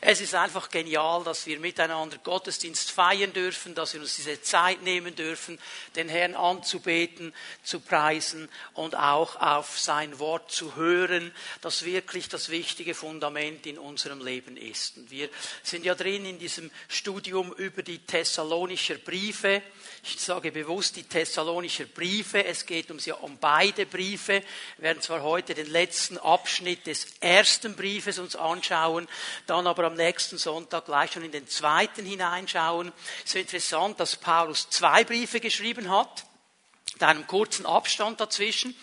Es ist einfach genial, dass wir miteinander Gottesdienst feiern dürfen, dass wir uns diese Zeit nehmen dürfen, den Herrn anzubeten, zu preisen und auch auf sein Wort zu hören, das wirklich das wichtige Fundament in unserem Leben ist. Und wir sind ja drin in diesem Studium über die Thessalonischer Briefe. Ich sage bewusst die Thessalonischer Briefe. Es geht uns ja um beide Briefe. Wir werden zwar heute den letzten Abschnitt des ersten Briefes uns anschauen, dann aber am nächsten Sonntag gleich schon in den zweiten hineinschauen. Es ist interessant, dass Paulus zwei Briefe geschrieben hat, mit einem kurzen Abstand dazwischen,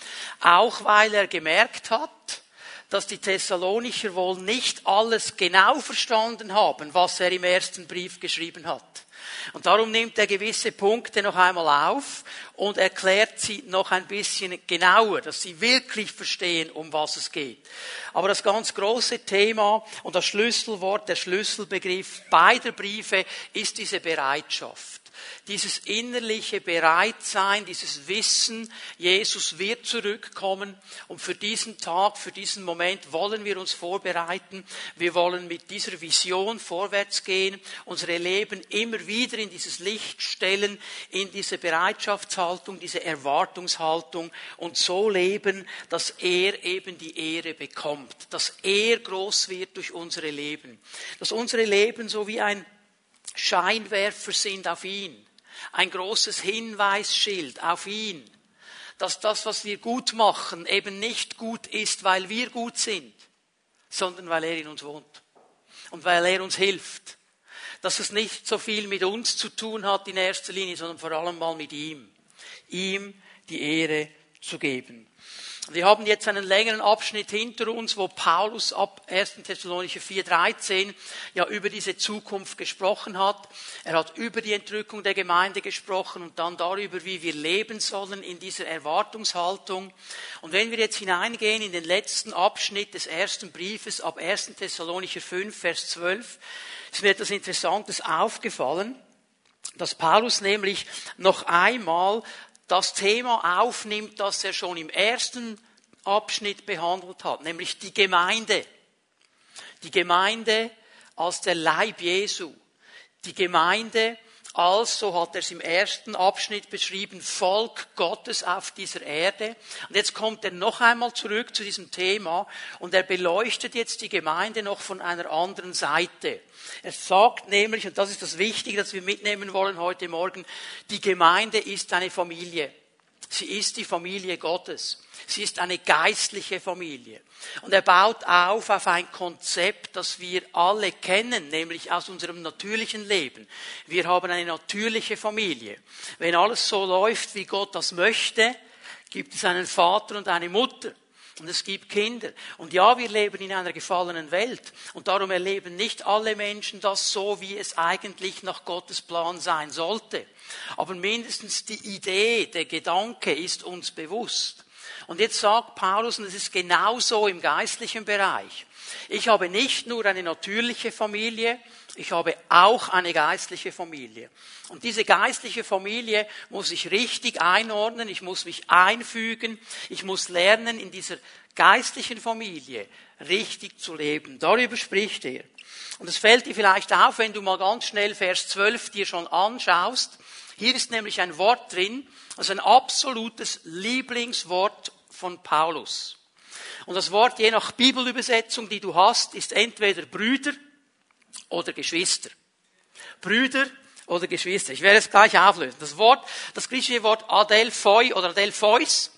auch weil er gemerkt hat, dass die Thessalonicher wohl nicht alles genau verstanden haben, was er im ersten Brief geschrieben hat. Und darum nimmt er gewisse Punkte noch einmal auf und erklärt sie noch ein bisschen genauer, dass sie wirklich verstehen, um was es geht. Aber das ganz große Thema und das Schlüsselwort, der Schlüsselbegriff beider Briefe ist diese Bereitschaft dieses innerliche Bereitsein, dieses Wissen, Jesus wird zurückkommen und für diesen Tag, für diesen Moment wollen wir uns vorbereiten. Wir wollen mit dieser Vision vorwärts gehen, unsere Leben immer wieder in dieses Licht stellen, in diese Bereitschaftshaltung, diese Erwartungshaltung und so leben, dass er eben die Ehre bekommt, dass er groß wird durch unsere Leben, dass unsere Leben so wie ein Scheinwerfer sind auf ihn ein großes Hinweisschild auf ihn, dass das, was wir gut machen, eben nicht gut ist, weil wir gut sind, sondern weil er in uns wohnt und weil er uns hilft. Dass es nicht so viel mit uns zu tun hat in erster Linie, sondern vor allem mal mit ihm. Ihm die Ehre zu geben. Wir haben jetzt einen längeren Abschnitt hinter uns, wo Paulus ab 1. Thessalonicher 4,13 ja über diese Zukunft gesprochen hat. Er hat über die Entrückung der Gemeinde gesprochen und dann darüber, wie wir leben sollen in dieser Erwartungshaltung. Und wenn wir jetzt hineingehen in den letzten Abschnitt des ersten Briefes ab 1. Thessalonicher 5, Vers 12, ist mir etwas Interessantes aufgefallen dass Paulus nämlich noch einmal das Thema aufnimmt, das er schon im ersten Abschnitt behandelt hat, nämlich die Gemeinde. Die Gemeinde als der Leib Jesu. Die Gemeinde als, so hat er es im ersten Abschnitt beschrieben, Volk Gottes auf dieser Erde. Und jetzt kommt er noch einmal zurück zu diesem Thema und er beleuchtet jetzt die Gemeinde noch von einer anderen Seite. Er sagt nämlich, und das ist das Wichtige, das wir mitnehmen wollen heute Morgen, die Gemeinde ist eine Familie. Sie ist die Familie Gottes. Sie ist eine geistliche Familie. Und er baut auf auf ein Konzept, das wir alle kennen, nämlich aus unserem natürlichen Leben. Wir haben eine natürliche Familie. Wenn alles so läuft, wie Gott das möchte, gibt es einen Vater und eine Mutter. Und es gibt Kinder. Und ja, wir leben in einer gefallenen Welt. Und darum erleben nicht alle Menschen das so, wie es eigentlich nach Gottes Plan sein sollte. Aber mindestens die Idee, der Gedanke ist uns bewusst. Und jetzt sagt Paulus, und es ist genauso im geistlichen Bereich. Ich habe nicht nur eine natürliche Familie, ich habe auch eine geistliche Familie. Und diese geistliche Familie muss ich richtig einordnen, ich muss mich einfügen, ich muss lernen, in dieser geistlichen Familie richtig zu leben. Darüber spricht er. Und es fällt dir vielleicht auf, wenn du mal ganz schnell Vers 12 dir schon anschaust. Hier ist nämlich ein Wort drin, also ein absolutes Lieblingswort von Paulus. Und das Wort, je nach Bibelübersetzung, die du hast, ist entweder Brüder oder Geschwister. Brüder oder Geschwister. Ich werde es gleich auflösen. Das Wort, das griechische Wort Adelphoi oder Adelphois,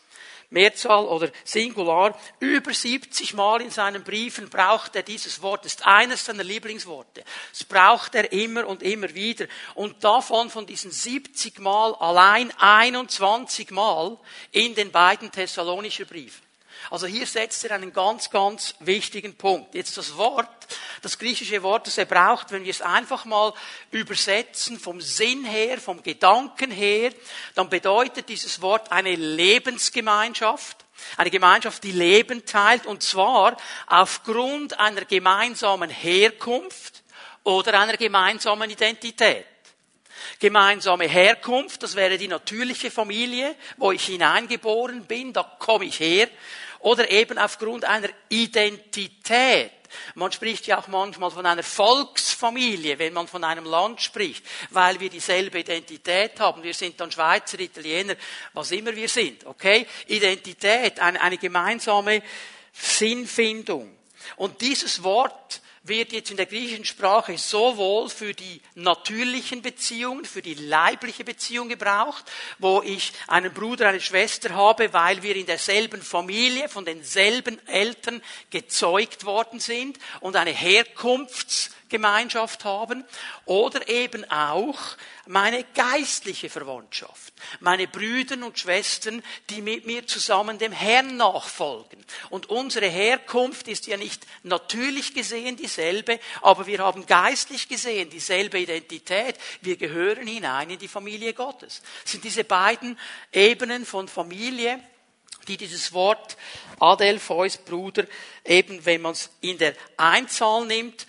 Mehrzahl oder Singular, über 70 Mal in seinen Briefen braucht er dieses Wort. Das ist eines seiner Lieblingsworte. Das braucht er immer und immer wieder. Und davon, von diesen 70 Mal, allein 21 Mal in den beiden Thessalonischen Briefen. Also hier setzt er einen ganz, ganz wichtigen Punkt. Jetzt das Wort, das griechische Wort, das er braucht, wenn wir es einfach mal übersetzen vom Sinn her, vom Gedanken her, dann bedeutet dieses Wort eine Lebensgemeinschaft. Eine Gemeinschaft, die Leben teilt, und zwar aufgrund einer gemeinsamen Herkunft oder einer gemeinsamen Identität. Gemeinsame Herkunft, das wäre die natürliche Familie, wo ich hineingeboren bin, da komme ich her. Oder eben aufgrund einer Identität. Man spricht ja auch manchmal von einer Volksfamilie, wenn man von einem Land spricht, weil wir dieselbe Identität haben. Wir sind dann Schweizer, Italiener, was immer wir sind, okay? Identität, eine, eine gemeinsame Sinnfindung. Und dieses Wort wird jetzt in der griechischen Sprache sowohl für die natürlichen Beziehungen, für die leibliche Beziehung gebraucht, wo ich einen Bruder, eine Schwester habe, weil wir in derselben Familie, von denselben Eltern gezeugt worden sind und eine Herkunfts Gemeinschaft haben oder eben auch meine geistliche Verwandtschaft, meine Brüder und Schwestern, die mit mir zusammen dem Herrn nachfolgen. Und unsere Herkunft ist ja nicht natürlich gesehen dieselbe, aber wir haben geistlich gesehen dieselbe Identität. Wir gehören hinein in die Familie Gottes. Das sind diese beiden Ebenen von Familie, die dieses Wort Adelpheus Bruder eben, wenn man es in der Einzahl nimmt,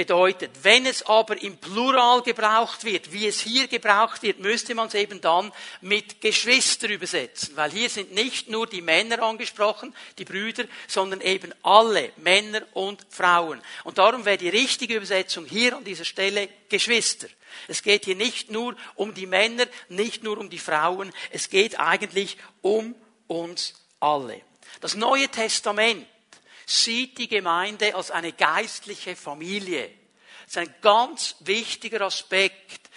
bedeutet. Wenn es aber im Plural gebraucht wird, wie es hier gebraucht wird, müsste man es eben dann mit Geschwister übersetzen, weil hier sind nicht nur die Männer angesprochen, die Brüder, sondern eben alle Männer und Frauen. Und darum wäre die richtige Übersetzung hier an dieser Stelle Geschwister. Es geht hier nicht nur um die Männer, nicht nur um die Frauen, es geht eigentlich um uns alle. Das Neue Testament sieht die Gemeinde als eine geistliche Familie. Das ist ein ganz wichtiger Aspekt.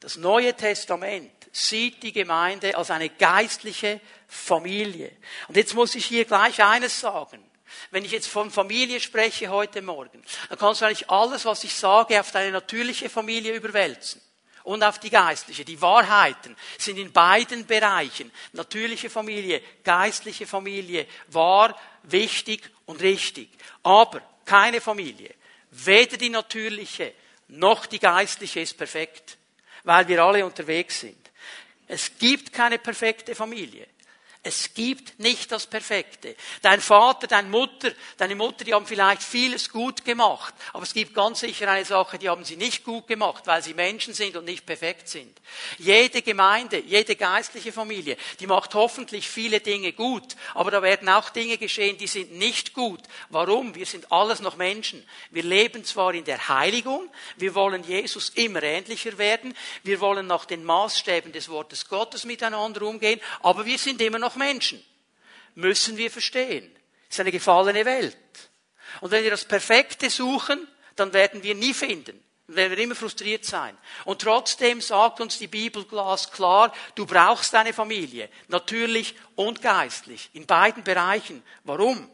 Das Neue Testament sieht die Gemeinde als eine geistliche Familie. Und jetzt muss ich hier gleich eines sagen. Wenn ich jetzt von Familie spreche heute Morgen, dann kannst du eigentlich alles, was ich sage, auf deine natürliche Familie überwälzen und auf die geistliche. Die Wahrheiten sind in beiden Bereichen, natürliche Familie, geistliche Familie, wahr, wichtig und richtig. Aber keine Familie, weder die natürliche noch die geistliche ist perfekt, weil wir alle unterwegs sind. Es gibt keine perfekte Familie. Es gibt nicht das Perfekte. Dein Vater, deine Mutter, deine Mutter, die haben vielleicht vieles gut gemacht, aber es gibt ganz sicher eine Sache, die haben sie nicht gut gemacht, weil sie Menschen sind und nicht perfekt sind. Jede Gemeinde, jede geistliche Familie, die macht hoffentlich viele Dinge gut, aber da werden auch Dinge geschehen, die sind nicht gut. Warum? Wir sind alles noch Menschen. Wir leben zwar in der Heiligung, wir wollen Jesus immer ähnlicher werden, wir wollen nach den Maßstäben des Wortes Gottes miteinander umgehen, aber wir sind immer noch noch Menschen. Müssen wir verstehen. Es ist eine gefallene Welt. Und wenn wir das Perfekte suchen, dann werden wir nie finden. Dann werden wir immer frustriert sein. Und trotzdem sagt uns die Bibel glasklar, du brauchst deine Familie. Natürlich und geistlich. In beiden Bereichen. Warum?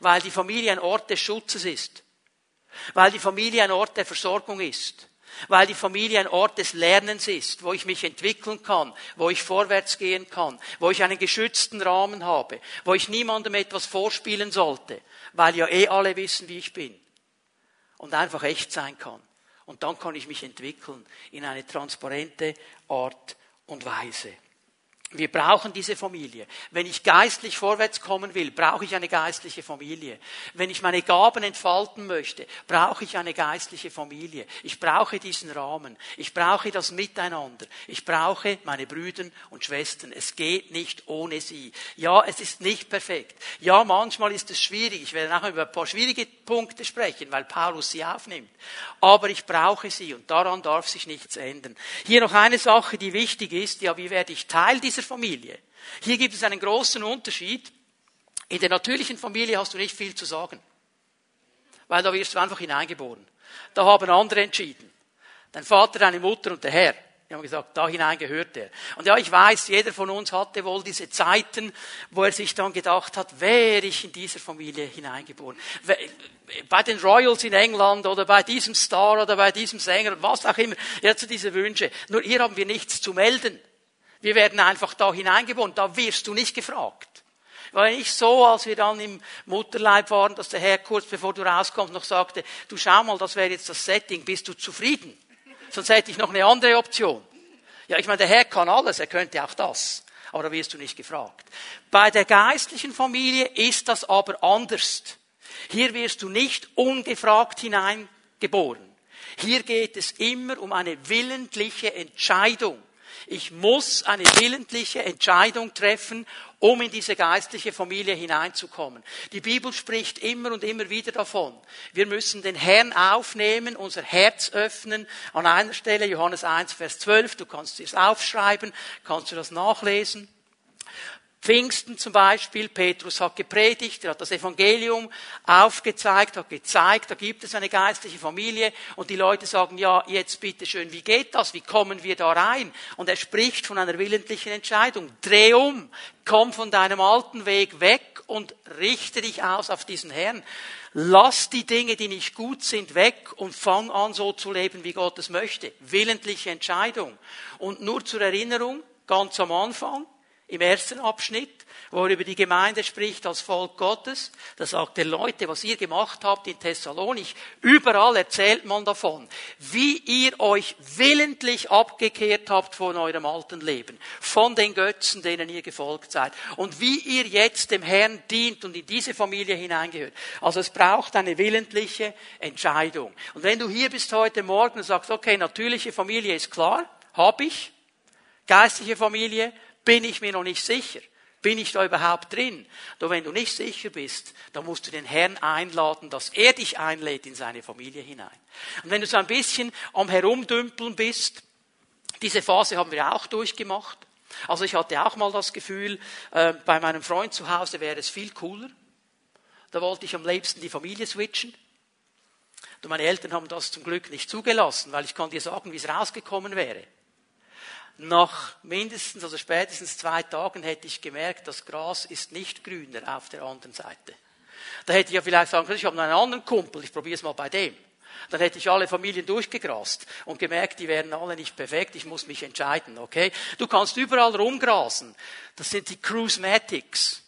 Weil die Familie ein Ort des Schutzes ist. Weil die Familie ein Ort der Versorgung ist weil die Familie ein Ort des Lernens ist, wo ich mich entwickeln kann, wo ich vorwärts gehen kann, wo ich einen geschützten Rahmen habe, wo ich niemandem etwas vorspielen sollte, weil ja eh alle wissen, wie ich bin und einfach echt sein kann. Und dann kann ich mich entwickeln in eine transparente Art und Weise. Wir brauchen diese Familie. Wenn ich geistlich vorwärts kommen will, brauche ich eine geistliche Familie. Wenn ich meine Gaben entfalten möchte, brauche ich eine geistliche Familie. Ich brauche diesen Rahmen. Ich brauche das Miteinander. Ich brauche meine Brüder und Schwestern. Es geht nicht ohne sie. Ja, es ist nicht perfekt. Ja, manchmal ist es schwierig. Ich werde nachher über ein paar schwierige Punkte sprechen, weil Paulus sie aufnimmt. Aber ich brauche sie und daran darf sich nichts ändern. Hier noch eine Sache, die wichtig ist. Ja, wie werde ich Teil dieser Familie. Hier gibt es einen großen Unterschied. In der natürlichen Familie hast du nicht viel zu sagen. Weil da wirst du einfach hineingeboren. Da haben andere entschieden. Dein Vater, deine Mutter und der Herr. Die haben gesagt, da hinein gehört er. Und ja, ich weiß, jeder von uns hatte wohl diese Zeiten, wo er sich dann gedacht hat, wäre ich in dieser Familie hineingeboren. Bei den Royals in England oder bei diesem Star oder bei diesem Sänger, was auch immer. Er hat so diese Wünsche. Nur hier haben wir nichts zu melden. Wir werden einfach da hineingeboren. Da wirst du nicht gefragt. War nicht so, als wir dann im Mutterleib waren, dass der Herr kurz bevor du rauskommst noch sagte, du schau mal, das wäre jetzt das Setting, bist du zufrieden? Sonst hätte ich noch eine andere Option. Ja, ich meine, der Herr kann alles, er könnte auch das. Aber da wirst du nicht gefragt. Bei der geistlichen Familie ist das aber anders. Hier wirst du nicht ungefragt hineingeboren. Hier geht es immer um eine willentliche Entscheidung. Ich muss eine willentliche Entscheidung treffen, um in diese geistliche Familie hineinzukommen. Die Bibel spricht immer und immer wieder davon. Wir müssen den Herrn aufnehmen, unser Herz öffnen. An einer Stelle, Johannes 1, Vers 12, du kannst es aufschreiben, kannst du das nachlesen. Pfingsten zum Beispiel, Petrus hat gepredigt, er hat das Evangelium aufgezeigt, hat gezeigt, da gibt es eine geistliche Familie und die Leute sagen, ja, jetzt bitte schön, wie geht das? Wie kommen wir da rein? Und er spricht von einer willentlichen Entscheidung. Dreh um, komm von deinem alten Weg weg und richte dich aus auf diesen Herrn. Lass die Dinge, die nicht gut sind, weg und fang an, so zu leben, wie Gott es möchte. Willentliche Entscheidung. Und nur zur Erinnerung, ganz am Anfang, im ersten Abschnitt, wo er über die Gemeinde spricht als Volk Gottes. Da sagt er, Leute, was ihr gemacht habt in Thessalonich, überall erzählt man davon, wie ihr euch willentlich abgekehrt habt von eurem alten Leben, von den Götzen, denen ihr gefolgt seid, und wie ihr jetzt dem Herrn dient und in diese Familie hineingehört. Also es braucht eine willentliche Entscheidung. Und wenn du hier bist heute Morgen und sagst, okay, natürliche Familie ist klar, habe ich, geistliche Familie, bin ich mir noch nicht sicher. Bin ich da überhaupt drin? Doch wenn du nicht sicher bist, dann musst du den Herrn einladen, dass er dich einlädt in seine Familie hinein. Und wenn du so ein bisschen am Herumdümpeln bist, diese Phase haben wir auch durchgemacht. Also ich hatte auch mal das Gefühl, äh, bei meinem Freund zu Hause wäre es viel cooler. Da wollte ich am liebsten die Familie switchen. Und meine Eltern haben das zum Glück nicht zugelassen, weil ich kann dir sagen, wie es rausgekommen wäre. Nach mindestens, also spätestens zwei Tagen hätte ich gemerkt, das Gras ist nicht grüner auf der anderen Seite. Da hätte ich ja vielleicht sagen können, ich habe noch einen anderen Kumpel, ich probiere es mal bei dem. Dann hätte ich alle Familien durchgegrast und gemerkt, die wären alle nicht perfekt, ich muss mich entscheiden, okay? Du kannst überall rumgrasen. Das sind die Cruismatics.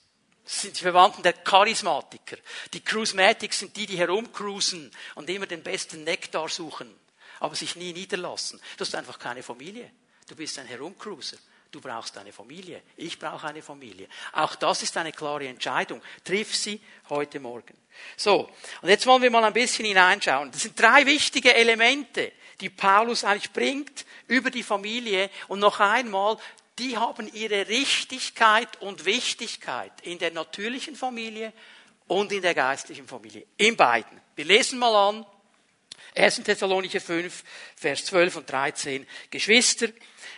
Das sind die Verwandten der Charismatiker. Die Cruismatics sind die, die herumcruisen und immer den besten Nektar suchen, aber sich nie niederlassen. Das ist einfach keine Familie. Du bist ein Herumcruiser. Du brauchst eine Familie. Ich brauche eine Familie. Auch das ist eine klare Entscheidung. Triff sie heute Morgen. So. Und jetzt wollen wir mal ein bisschen hineinschauen. Das sind drei wichtige Elemente, die Paulus eigentlich bringt über die Familie. Und noch einmal, die haben ihre Richtigkeit und Wichtigkeit in der natürlichen Familie und in der geistlichen Familie. In beiden. Wir lesen mal an. 1. Thessalonicher 5, Vers 12 und 13. Geschwister,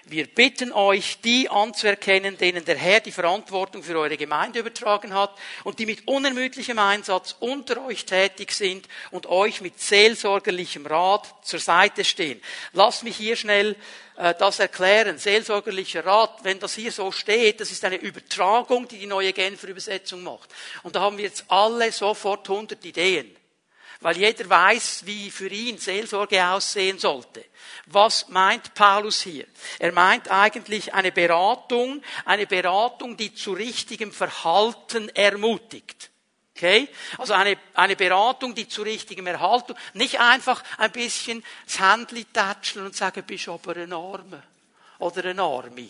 wir bitten euch, die anzuerkennen, denen der Herr die Verantwortung für eure Gemeinde übertragen hat und die mit unermüdlichem Einsatz unter euch tätig sind und euch mit seelsorgerlichem Rat zur Seite stehen. Lasst mich hier schnell äh, das erklären. Seelsorgerlicher Rat, wenn das hier so steht, das ist eine Übertragung, die die neue Genfer Übersetzung macht. Und da haben wir jetzt alle sofort hundert Ideen weil jeder weiß, wie für ihn Seelsorge aussehen sollte. Was meint Paulus hier? Er meint eigentlich eine Beratung, eine Beratung, die zu richtigem Verhalten ermutigt. Okay? Also eine, eine Beratung, die zu richtigem Erhaltung, nicht einfach ein bisschen das Händchen tätscheln und sagen, bist aber ein Arme oder ein Arme.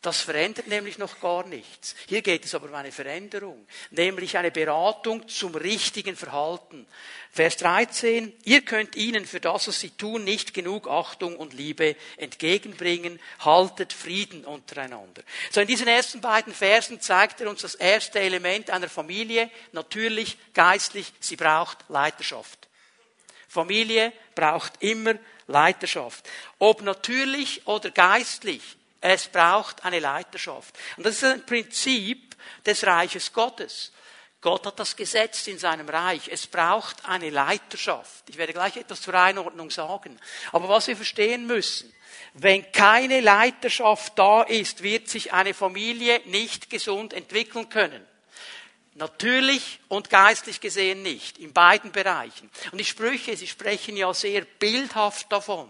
Das verändert nämlich noch gar nichts. Hier geht es aber um eine Veränderung, nämlich eine Beratung zum richtigen Verhalten. Vers 13, ihr könnt ihnen für das, was sie tun, nicht genug Achtung und Liebe entgegenbringen, haltet Frieden untereinander. So in diesen ersten beiden Versen zeigt er uns das erste Element einer Familie, natürlich geistlich, sie braucht Leiterschaft. Familie braucht immer Leiterschaft. Ob natürlich oder geistlich, es braucht eine Leiterschaft. Und das ist ein Prinzip des Reiches Gottes. Gott hat das gesetzt in seinem Reich. Es braucht eine Leiterschaft. Ich werde gleich etwas zur Einordnung sagen. Aber was wir verstehen müssen, wenn keine Leiterschaft da ist, wird sich eine Familie nicht gesund entwickeln können. Natürlich und geistlich gesehen nicht, in beiden Bereichen. Und die Sprüche, sie sprechen ja sehr bildhaft davon.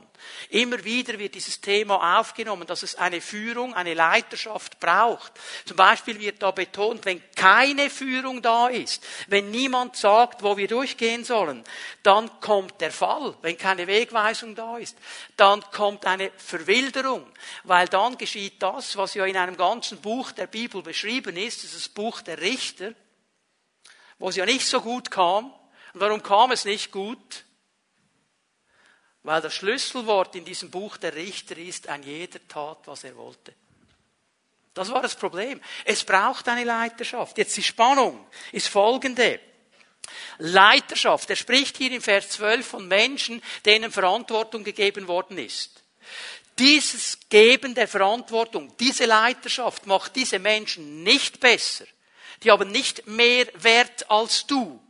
Immer wieder wird dieses Thema aufgenommen, dass es eine Führung, eine Leiterschaft braucht. Zum Beispiel wird da betont, wenn keine Führung da ist, wenn niemand sagt, wo wir durchgehen sollen, dann kommt der Fall. Wenn keine Wegweisung da ist, dann kommt eine Verwilderung, weil dann geschieht das, was ja in einem ganzen Buch der Bibel beschrieben ist, das ist das Buch der Richter, wo es ja nicht so gut kam. Und warum kam es nicht gut? Weil das Schlüsselwort in diesem Buch der Richter ist, ein jeder tat, was er wollte. Das war das Problem. Es braucht eine Leiterschaft. Jetzt die Spannung ist folgende. Leiterschaft. Er spricht hier im Vers 12 von Menschen, denen Verantwortung gegeben worden ist. Dieses Geben der Verantwortung, diese Leiterschaft macht diese Menschen nicht besser. Die haben nicht mehr Wert als du.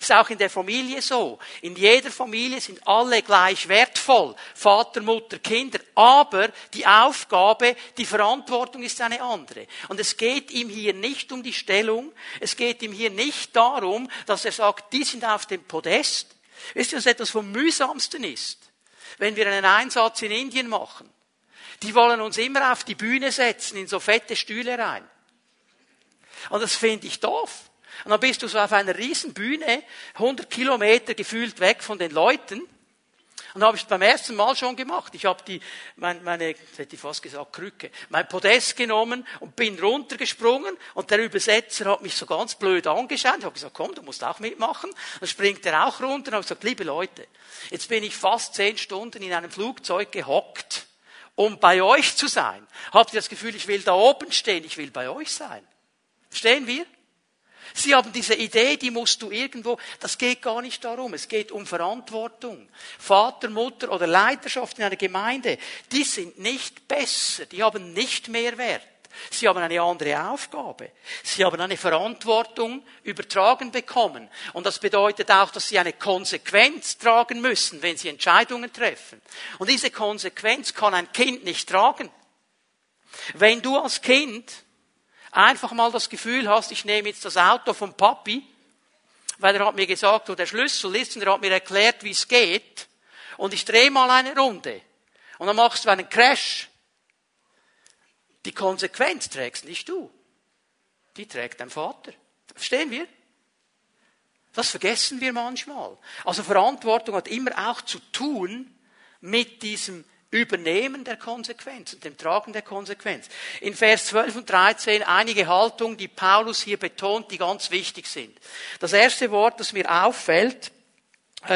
Ist auch in der Familie so. In jeder Familie sind alle gleich wertvoll. Vater, Mutter, Kinder. Aber die Aufgabe, die Verantwortung ist eine andere. Und es geht ihm hier nicht um die Stellung. Es geht ihm hier nicht darum, dass er sagt, die sind auf dem Podest. Wisst ihr, was etwas vom mühsamsten ist? Wenn wir einen Einsatz in Indien machen. Die wollen uns immer auf die Bühne setzen, in so fette Stühle rein. Und das finde ich doof. Und dann bist du so auf einer riesen Bühne, 100 Kilometer gefühlt weg von den Leuten. Und habe ich beim ersten Mal schon gemacht. Ich habe die, meine, meine, hätte ich fast gesagt, Krücke, mein Podest genommen und bin runtergesprungen und der Übersetzer hat mich so ganz blöd angeschaut. Ich habe gesagt, komm, du musst auch mitmachen. Dann springt er auch runter und habe gesagt, liebe Leute, jetzt bin ich fast zehn Stunden in einem Flugzeug gehockt, um bei euch zu sein. Habt ihr das Gefühl, ich will da oben stehen, ich will bei euch sein? Verstehen wir? Sie haben diese Idee, die musst du irgendwo, das geht gar nicht darum, es geht um Verantwortung. Vater, Mutter oder Leiterschaft in einer Gemeinde, die sind nicht besser, die haben nicht mehr Wert. Sie haben eine andere Aufgabe. Sie haben eine Verantwortung übertragen bekommen. Und das bedeutet auch, dass sie eine Konsequenz tragen müssen, wenn sie Entscheidungen treffen. Und diese Konsequenz kann ein Kind nicht tragen. Wenn du als Kind einfach mal das Gefühl hast, ich nehme jetzt das Auto vom Papi, weil er hat mir gesagt, wo der Schlüssel ist und er hat mir erklärt, wie es geht, und ich drehe mal eine Runde. Und dann machst du einen Crash. Die Konsequenz trägst nicht du. Die trägt dein Vater. Verstehen wir? Das vergessen wir manchmal. Also Verantwortung hat immer auch zu tun mit diesem Übernehmen der Konsequenz und dem Tragen der Konsequenz. In Vers 12 und 13 einige Haltungen, die Paulus hier betont, die ganz wichtig sind. Das erste Wort, das mir auffällt,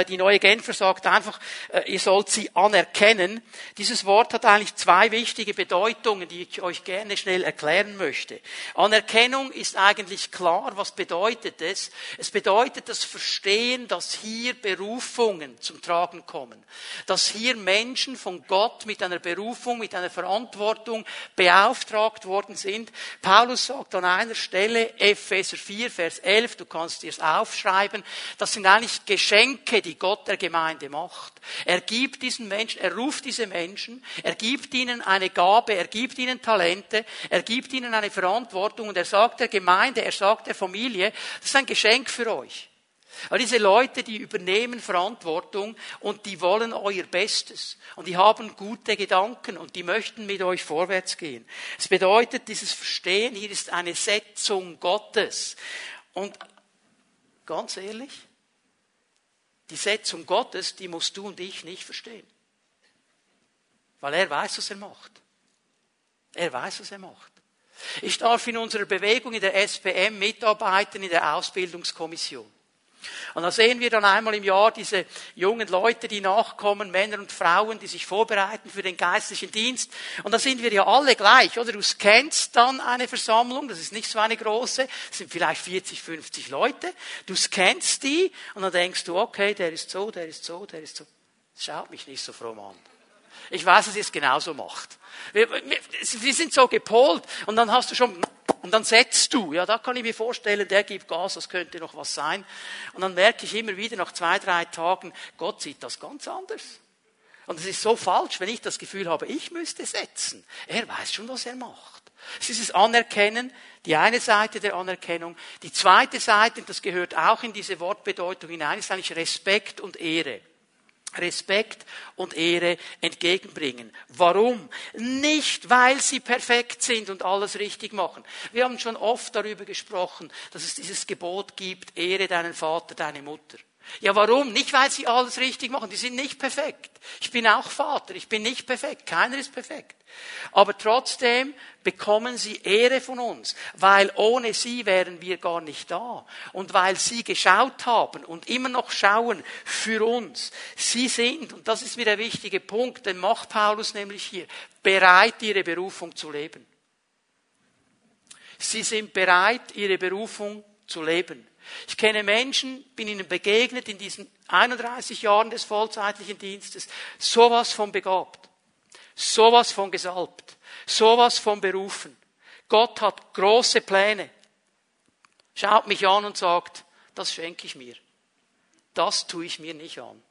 die neue Genfer sagt einfach, äh, ihr sollt sie anerkennen. Dieses Wort hat eigentlich zwei wichtige Bedeutungen, die ich euch gerne schnell erklären möchte. Anerkennung ist eigentlich klar. Was bedeutet es? Es bedeutet das Verstehen, dass hier Berufungen zum Tragen kommen. Dass hier Menschen von Gott mit einer Berufung, mit einer Verantwortung beauftragt worden sind. Paulus sagt an einer Stelle, Epheser 4, Vers 11, du kannst dir es aufschreiben, das sind eigentlich Geschenke, Geschenke, die Gott der Gemeinde macht. Er gibt diesen Menschen, er ruft diese Menschen, er gibt ihnen eine Gabe, er gibt ihnen Talente, er gibt ihnen eine Verantwortung und er sagt der Gemeinde, er sagt der Familie, das ist ein Geschenk für euch. Aber diese Leute, die übernehmen Verantwortung und die wollen euer Bestes und die haben gute Gedanken und die möchten mit euch vorwärts gehen. Es bedeutet, dieses Verstehen hier ist eine Setzung Gottes. Und ganz ehrlich, die Setzung Gottes, die musst du und ich nicht verstehen. Weil er weiß, was er macht. Er weiß, was er macht. Ich darf in unserer Bewegung in der SPM mitarbeiten in der Ausbildungskommission. Und da sehen wir dann einmal im Jahr diese jungen Leute, die nachkommen, Männer und Frauen, die sich vorbereiten für den geistlichen Dienst. Und da sind wir ja alle gleich, oder? Du scannst dann eine Versammlung, das ist nicht so eine große, das sind vielleicht 40, 50 Leute. Du scannst die und dann denkst du, okay, der ist so, der ist so, der ist so. Schaut mich nicht so fromm an. Ich weiß, dass ihr es genauso macht. Wir, wir, wir sind so gepolt und dann hast du schon und dann setzt du, ja, da kann ich mir vorstellen, der gibt Gas, das könnte noch was sein. Und dann merke ich immer wieder nach zwei, drei Tagen, Gott sieht das ganz anders. Und es ist so falsch, wenn ich das Gefühl habe, ich müsste setzen. Er weiß schon, was er macht. Es ist das Anerkennen, die eine Seite der Anerkennung. Die zweite Seite, das gehört auch in diese Wortbedeutung hinein, ist eigentlich Respekt und Ehre. Respekt und Ehre entgegenbringen. Warum? Nicht, weil sie perfekt sind und alles richtig machen. Wir haben schon oft darüber gesprochen, dass es dieses Gebot gibt, Ehre deinen Vater, deine Mutter. Ja, warum? Nicht, weil sie alles richtig machen. Die sind nicht perfekt. Ich bin auch Vater. Ich bin nicht perfekt. Keiner ist perfekt. Aber trotzdem bekommen sie Ehre von uns, weil ohne sie wären wir gar nicht da. Und weil sie geschaut haben und immer noch schauen für uns. Sie sind, und das ist mir der wichtige Punkt, den macht Paulus nämlich hier, bereit, ihre Berufung zu leben. Sie sind bereit, ihre Berufung zu leben. Ich kenne Menschen, bin ihnen begegnet in diesen 31 Jahren des vollzeitlichen Dienstes, sowas von begabt, sowas von gesalbt, sowas von berufen. Gott hat große Pläne. Schaut mich an und sagt, das schenke ich mir. Das tue ich mir nicht an.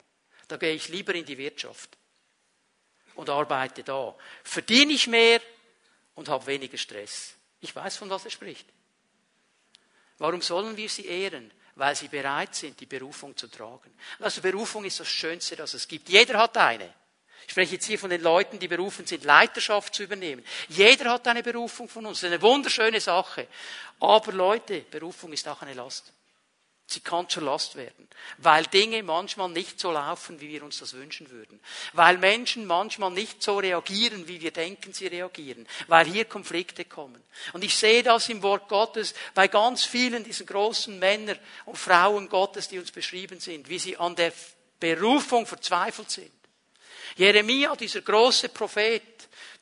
Da gehe ich lieber in die Wirtschaft und arbeite da. Verdiene ich mehr und habe weniger Stress. Ich weiß, von was er spricht. Warum sollen wir sie ehren? Weil sie bereit sind, die Berufung zu tragen. Also Berufung ist das Schönste, das es gibt. Jeder hat eine. Ich spreche jetzt hier von den Leuten, die berufen sind, Leiterschaft zu übernehmen. Jeder hat eine Berufung von uns. Das ist eine wunderschöne Sache. Aber Leute, Berufung ist auch eine Last. Sie kann zur Last werden, weil Dinge manchmal nicht so laufen, wie wir uns das wünschen würden, weil Menschen manchmal nicht so reagieren, wie wir denken, sie reagieren, weil hier Konflikte kommen. Und ich sehe das im Wort Gottes bei ganz vielen diesen großen Männern und Frauen Gottes, die uns beschrieben sind, wie sie an der Berufung verzweifelt sind. Jeremia, dieser große Prophet,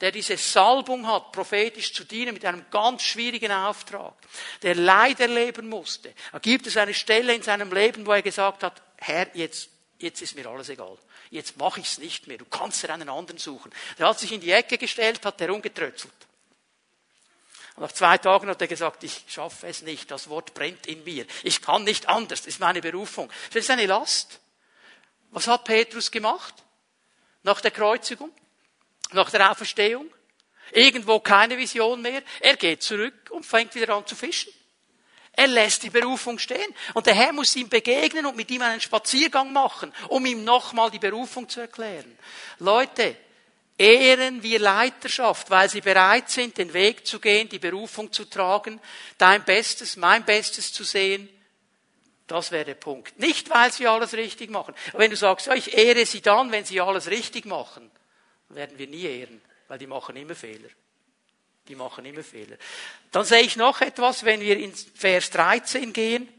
der diese Salbung hat, prophetisch zu dienen mit einem ganz schwierigen Auftrag, der Leid erleben musste. Da gibt es eine Stelle in seinem Leben, wo er gesagt hat, Herr, jetzt, jetzt ist mir alles egal. Jetzt mache ich es nicht mehr. Du kannst dir einen anderen suchen. Er hat sich in die Ecke gestellt, hat herumgetrötzelt. Und nach zwei Tagen hat er gesagt, ich schaffe es nicht, das Wort brennt in mir. Ich kann nicht anders, das ist meine Berufung. Das ist eine Last. Was hat Petrus gemacht? Nach der Kreuzigung? nach der Auferstehung. Irgendwo keine Vision mehr. Er geht zurück und fängt wieder an zu fischen. Er lässt die Berufung stehen. Und der Herr muss ihm begegnen und mit ihm einen Spaziergang machen, um ihm nochmal die Berufung zu erklären. Leute, ehren wir Leiterschaft, weil sie bereit sind, den Weg zu gehen, die Berufung zu tragen, dein Bestes, mein Bestes zu sehen. Das wäre der Punkt. Nicht, weil sie alles richtig machen. Wenn du sagst, ja, ich ehre sie dann, wenn sie alles richtig machen, werden wir nie ehren, weil die machen immer Fehler. Die machen immer Fehler. Dann sehe ich noch etwas, wenn wir in Vers 13 gehen.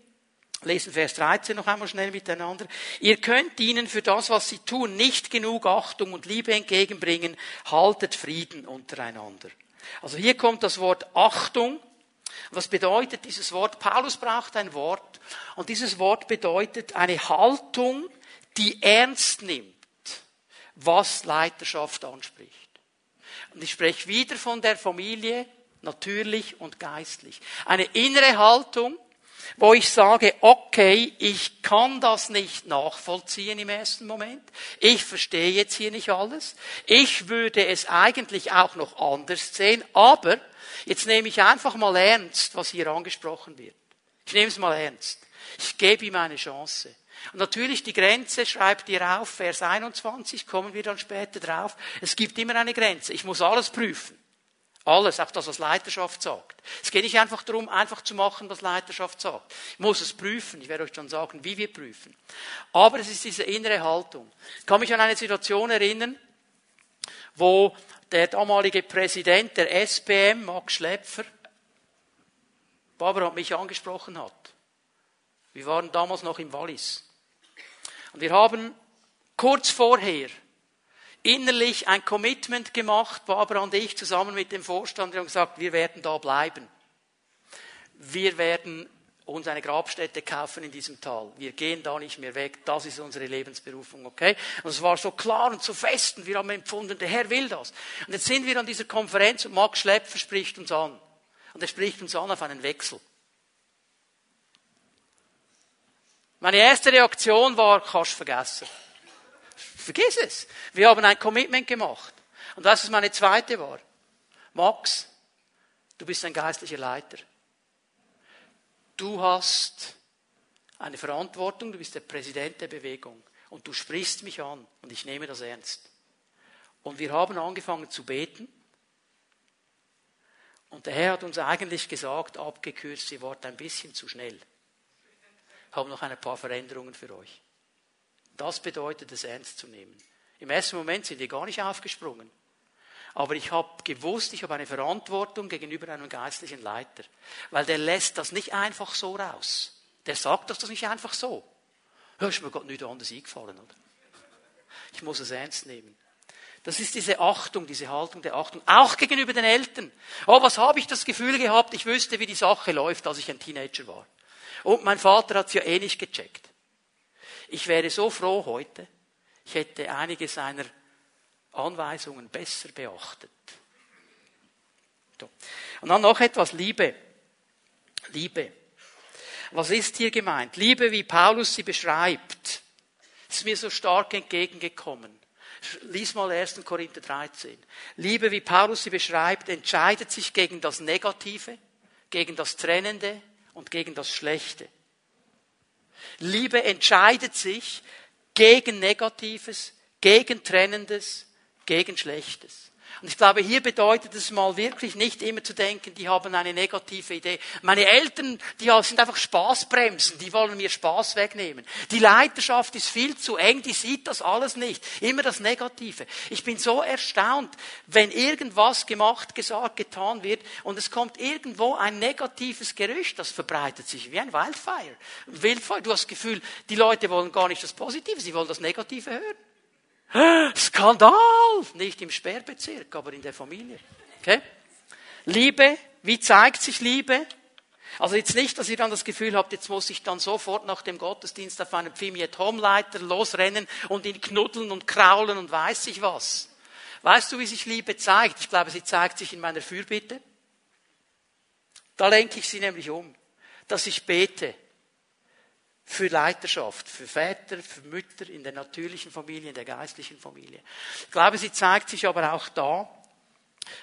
Lesen Vers 13 noch einmal schnell miteinander. Ihr könnt ihnen für das, was sie tun, nicht genug Achtung und Liebe entgegenbringen. Haltet Frieden untereinander. Also hier kommt das Wort Achtung. Was bedeutet dieses Wort? Paulus braucht ein Wort. Und dieses Wort bedeutet eine Haltung, die ernst nimmt was Leiterschaft anspricht. Und ich spreche wieder von der Familie, natürlich und geistlich. Eine innere Haltung, wo ich sage, okay, ich kann das nicht nachvollziehen im ersten Moment. Ich verstehe jetzt hier nicht alles. Ich würde es eigentlich auch noch anders sehen, aber jetzt nehme ich einfach mal ernst, was hier angesprochen wird. Ich nehme es mal ernst. Ich gebe ihm eine Chance. Und natürlich die Grenze schreibt ihr auf, Vers 21, kommen wir dann später drauf. Es gibt immer eine Grenze. Ich muss alles prüfen. Alles, auch das, was Leiterschaft sagt. Es geht nicht einfach darum, einfach zu machen, was Leiterschaft sagt. Ich muss es prüfen. Ich werde euch dann sagen, wie wir prüfen. Aber es ist diese innere Haltung. Ich kann mich an eine Situation erinnern, wo der damalige Präsident der SPM, Max Schlepfer, Barbara mich angesprochen hat. Wir waren damals noch im Wallis. Und wir haben kurz vorher innerlich ein Commitment gemacht, Barbara und ich zusammen mit dem Vorstand, haben gesagt, wir werden da bleiben. Wir werden uns eine Grabstätte kaufen in diesem Tal. Wir gehen da nicht mehr weg. Das ist unsere Lebensberufung, okay? Und es war so klar und so fest und wir haben empfunden, der Herr will das. Und jetzt sind wir an dieser Konferenz und Max Schlepfer spricht uns an. Und er spricht uns an auf einen Wechsel. Meine erste Reaktion war, kannst vergessen. Vergiss es. Wir haben ein Commitment gemacht. Und das ist meine zweite war. Max, du bist ein geistlicher Leiter. Du hast eine Verantwortung, du bist der Präsident der Bewegung. Und du sprichst mich an und ich nehme das ernst. Und wir haben angefangen zu beten. Und der Herr hat uns eigentlich gesagt, abgekürzt, ihr wart ein bisschen zu schnell. habe noch ein paar Veränderungen für euch. Das bedeutet es ernst zu nehmen. Im ersten Moment sind wir gar nicht aufgesprungen. Aber ich habe gewusst, ich habe eine Verantwortung gegenüber einem geistlichen Leiter. Weil der lässt das nicht einfach so raus. Der sagt das nicht einfach so. Ist mir Gott nicht anders eingefallen, oder? Ich muss es ernst nehmen. Das ist diese Achtung, diese Haltung der Achtung, auch gegenüber den Eltern. Oh, was habe ich das Gefühl gehabt, ich wüsste, wie die Sache läuft, als ich ein Teenager war. Und mein Vater hat es ja eh nicht gecheckt. Ich wäre so froh heute, ich hätte einige seiner Anweisungen besser beachtet. Und dann noch etwas Liebe. Liebe. Was ist hier gemeint? Liebe, wie Paulus sie beschreibt, ist mir so stark entgegengekommen. Lies mal 1. Korinther 13. Liebe, wie Paulus sie beschreibt, entscheidet sich gegen das Negative, gegen das Trennende und gegen das Schlechte. Liebe entscheidet sich gegen Negatives, gegen Trennendes, gegen Schlechtes. Und ich glaube, hier bedeutet es mal wirklich nicht immer zu denken, die haben eine negative Idee. Meine Eltern, die sind einfach Spaßbremsen, die wollen mir Spaß wegnehmen. Die Leiterschaft ist viel zu eng, die sieht das alles nicht. Immer das Negative. Ich bin so erstaunt, wenn irgendwas gemacht, gesagt, getan wird und es kommt irgendwo ein negatives Gerücht, das verbreitet sich wie ein Wildfire. Wildfire. Du hast das Gefühl, die Leute wollen gar nicht das Positive, sie wollen das Negative hören. Skandal! Nicht im Sperrbezirk, aber in der Familie. Okay? Liebe, wie zeigt sich Liebe? Also jetzt nicht, dass ihr dann das Gefühl habt, jetzt muss ich dann sofort nach dem Gottesdienst auf einen Pimiet Homeleiter losrennen und ihn knuddeln und kraulen und weiß ich was. Weißt du, wie sich Liebe zeigt? Ich glaube, sie zeigt sich in meiner Fürbitte. Da lenke ich sie nämlich um, dass ich bete, für Leiterschaft, für Väter, für Mütter in der natürlichen Familie, in der geistlichen Familie. Ich glaube, sie zeigt sich aber auch da,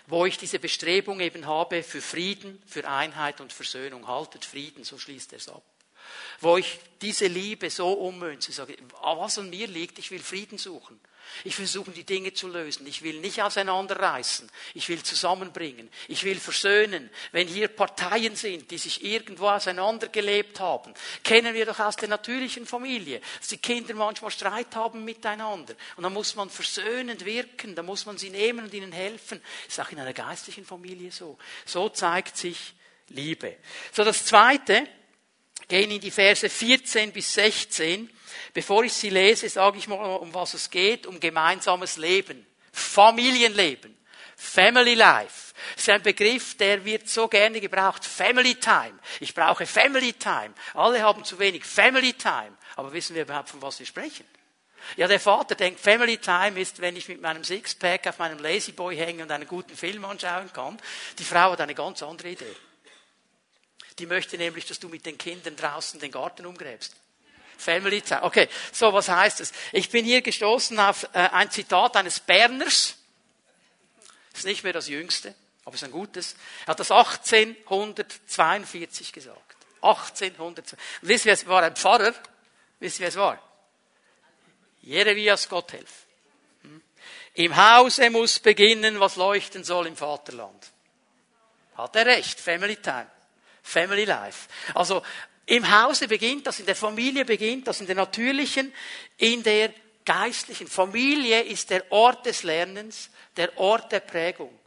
wo ich diese Bestrebung eben habe für Frieden, für Einheit und Versöhnung. Haltet Frieden, so schließt er es ab. Wo ich diese Liebe so ummünze, sage, was an mir liegt, ich will Frieden suchen. Ich versuche die Dinge zu lösen. Ich will nicht auseinanderreißen. Ich will zusammenbringen. Ich will versöhnen. Wenn hier Parteien sind, die sich irgendwo auseinandergelebt haben, kennen wir doch aus der natürlichen Familie, dass die Kinder manchmal Streit haben miteinander. Und dann muss man versöhnend wirken. Da muss man sie nehmen und ihnen helfen. Das ist auch in einer geistlichen Familie so. So zeigt sich Liebe. So, das zweite, gehen in die Verse 14 bis 16. Bevor ich sie lese, sage ich mal, um was es geht, um gemeinsames Leben, Familienleben, Family Life. Das ist ein Begriff, der wird so gerne gebraucht. Family Time. Ich brauche Family Time. Alle haben zu wenig Family Time. Aber wissen wir überhaupt, von was wir sprechen? Ja, der Vater denkt, Family Time ist, wenn ich mit meinem Sixpack auf meinem Lazyboy hänge und einen guten Film anschauen kann. Die Frau hat eine ganz andere Idee. Die möchte nämlich, dass du mit den Kindern draußen den Garten umgräbst. Family Time. Okay, so was heißt es? Ich bin hier gestoßen auf äh, ein Zitat eines Berners. Ist nicht mehr das jüngste, aber ist ein gutes. Er hat das 1842 gesagt. 1842. Und wisst ihr, es war ein Pfarrer. Wisst ihr, wer es war? Jeremias Gotthelf. Hm? Im Hause muss beginnen, was leuchten soll im Vaterland. Hat er recht, Family Time. Family Life. Also im Hause beginnt das, in der Familie beginnt das, in der natürlichen, in der geistlichen. Familie ist der Ort des Lernens, der Ort der Prägung.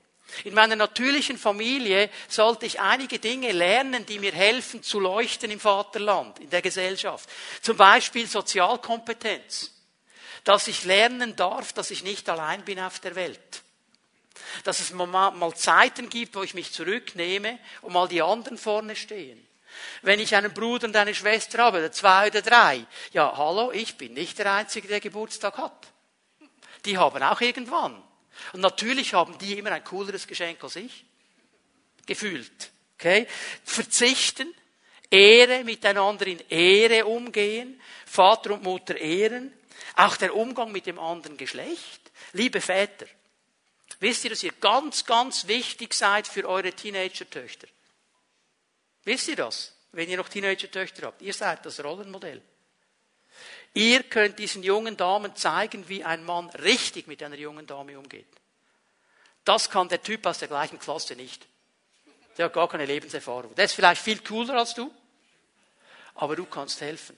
In meiner natürlichen Familie sollte ich einige Dinge lernen, die mir helfen zu leuchten im Vaterland, in der Gesellschaft. Zum Beispiel Sozialkompetenz. Dass ich lernen darf, dass ich nicht allein bin auf der Welt. Dass es mal Zeiten gibt, wo ich mich zurücknehme und mal die anderen vorne stehen. Wenn ich einen Bruder und eine Schwester habe, oder zwei oder drei, ja, hallo, ich bin nicht der Einzige, der Geburtstag hat. Die haben auch irgendwann. Und natürlich haben die immer ein cooleres Geschenk als ich. Gefühlt. Okay? Verzichten, Ehre, miteinander in Ehre umgehen, Vater und Mutter ehren, auch der Umgang mit dem anderen Geschlecht. Liebe Väter, wisst ihr, dass ihr ganz, ganz wichtig seid für eure Teenager-Töchter? Wisst ihr das? Wenn ihr noch Teenager-Töchter habt. Ihr seid das Rollenmodell. Ihr könnt diesen jungen Damen zeigen, wie ein Mann richtig mit einer jungen Dame umgeht. Das kann der Typ aus der gleichen Klasse nicht. Der hat gar keine Lebenserfahrung. Der ist vielleicht viel cooler als du, aber du kannst helfen.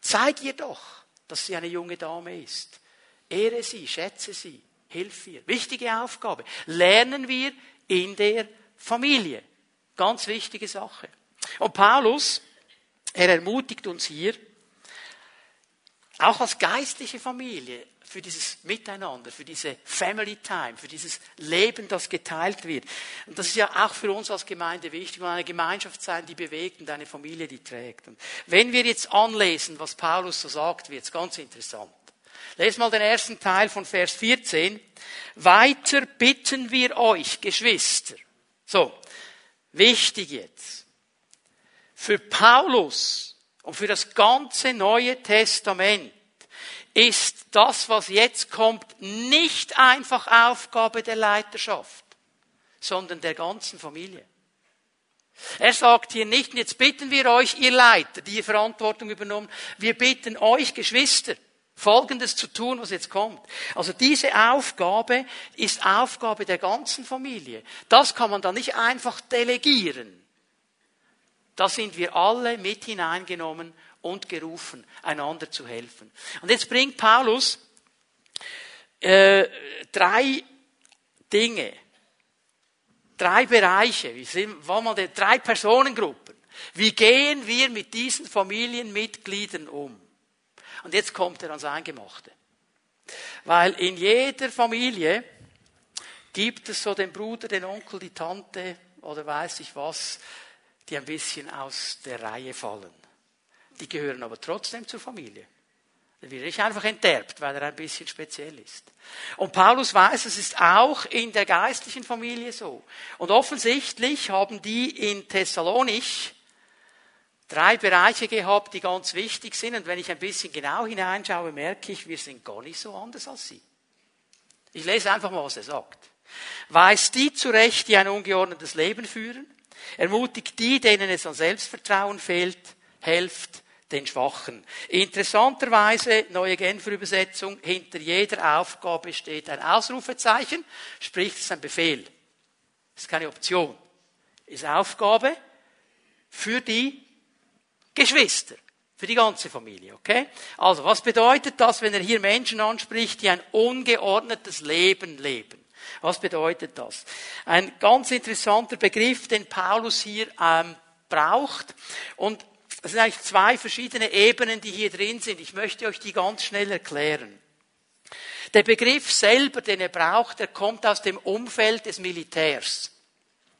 Zeig ihr doch, dass sie eine junge Dame ist. Ehre sie, schätze sie, hilf ihr. Wichtige Aufgabe. Lernen wir in der Familie. Ganz wichtige Sache. Und Paulus, er ermutigt uns hier, auch als geistliche Familie, für dieses Miteinander, für diese Family Time, für dieses Leben, das geteilt wird. Und das ist ja auch für uns als Gemeinde wichtig, weil eine Gemeinschaft sein, die bewegt und eine Familie, die trägt. Und wenn wir jetzt anlesen, was Paulus so sagt, wird es ganz interessant. Lest mal den ersten Teil von Vers 14. Weiter bitten wir euch, Geschwister. So, wichtig jetzt. Für Paulus und für das ganze Neue Testament ist das, was jetzt kommt, nicht einfach Aufgabe der Leiterschaft, sondern der ganzen Familie. Er sagt hier nicht, jetzt bitten wir euch, ihr Leiter, die ihr Verantwortung übernommen, wir bitten euch, Geschwister, Folgendes zu tun, was jetzt kommt. Also diese Aufgabe ist Aufgabe der ganzen Familie. Das kann man dann nicht einfach delegieren. Da sind wir alle mit hineingenommen und gerufen, einander zu helfen. Und jetzt bringt Paulus äh, drei Dinge, drei Bereiche, wie sind, wollen wir denn, drei Personengruppen. Wie gehen wir mit diesen Familienmitgliedern um? Und jetzt kommt er ans Eingemachte. Weil in jeder Familie gibt es so den Bruder, den Onkel, die Tante oder weiß ich was, die ein bisschen aus der Reihe fallen. Die gehören aber trotzdem zur Familie. Der wird nicht einfach enterbt, weil er ein bisschen speziell ist. Und Paulus weiß, es ist auch in der geistlichen Familie so. Und offensichtlich haben die in Thessalonich drei Bereiche gehabt, die ganz wichtig sind. Und wenn ich ein bisschen genau hineinschaue, merke ich, wir sind gar nicht so anders als sie. Ich lese einfach mal, was er sagt. Weiß die zurecht, die ein ungeordnetes Leben führen, ermutigt die, denen es an Selbstvertrauen fehlt, helft den Schwachen. Interessanterweise, neue Genfer Übersetzung, hinter jeder Aufgabe steht ein Ausrufezeichen, sprich, es ist ein Befehl. Es ist keine Option. Es ist Aufgabe für die Geschwister. Für die ganze Familie, okay? Also, was bedeutet das, wenn er hier Menschen anspricht, die ein ungeordnetes Leben leben? Was bedeutet das? Ein ganz interessanter Begriff, den Paulus hier ähm, braucht. Und es sind eigentlich zwei verschiedene Ebenen, die hier drin sind. Ich möchte euch die ganz schnell erklären. Der Begriff selber, den er braucht, der kommt aus dem Umfeld des Militärs.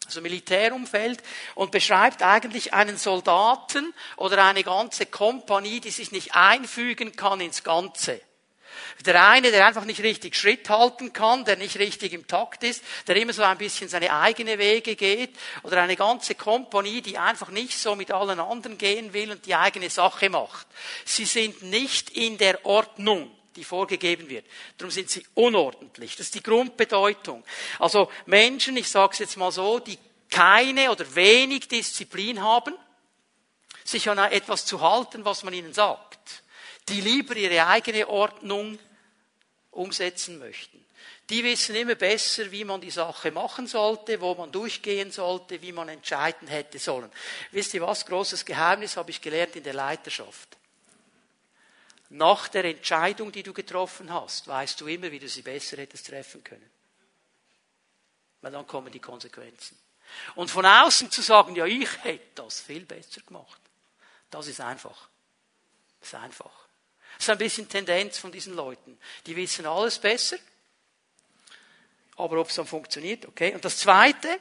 Also Militärumfeld und beschreibt eigentlich einen Soldaten oder eine ganze Kompanie, die sich nicht einfügen kann ins Ganze. Der eine, der einfach nicht richtig Schritt halten kann, der nicht richtig im Takt ist, der immer so ein bisschen seine eigene Wege geht, oder eine ganze Kompanie, die einfach nicht so mit allen anderen gehen will und die eigene Sache macht. Sie sind nicht in der Ordnung die vorgegeben wird. Darum sind sie unordentlich. Das ist die Grundbedeutung. Also Menschen, ich sage es jetzt mal so, die keine oder wenig Disziplin haben, sich an etwas zu halten, was man ihnen sagt, die lieber ihre eigene Ordnung umsetzen möchten. Die wissen immer besser, wie man die Sache machen sollte, wo man durchgehen sollte, wie man entscheiden hätte sollen. Wisst ihr was? Großes Geheimnis habe ich gelernt in der Leiterschaft. Nach der Entscheidung, die du getroffen hast, weißt du immer, wie du sie besser hättest treffen können. Weil dann kommen die Konsequenzen. Und von außen zu sagen, ja, ich hätte das viel besser gemacht, das ist einfach. Das ist einfach. Das ist ein bisschen Tendenz von diesen Leuten. Die wissen alles besser, aber ob es dann funktioniert, okay. Und das Zweite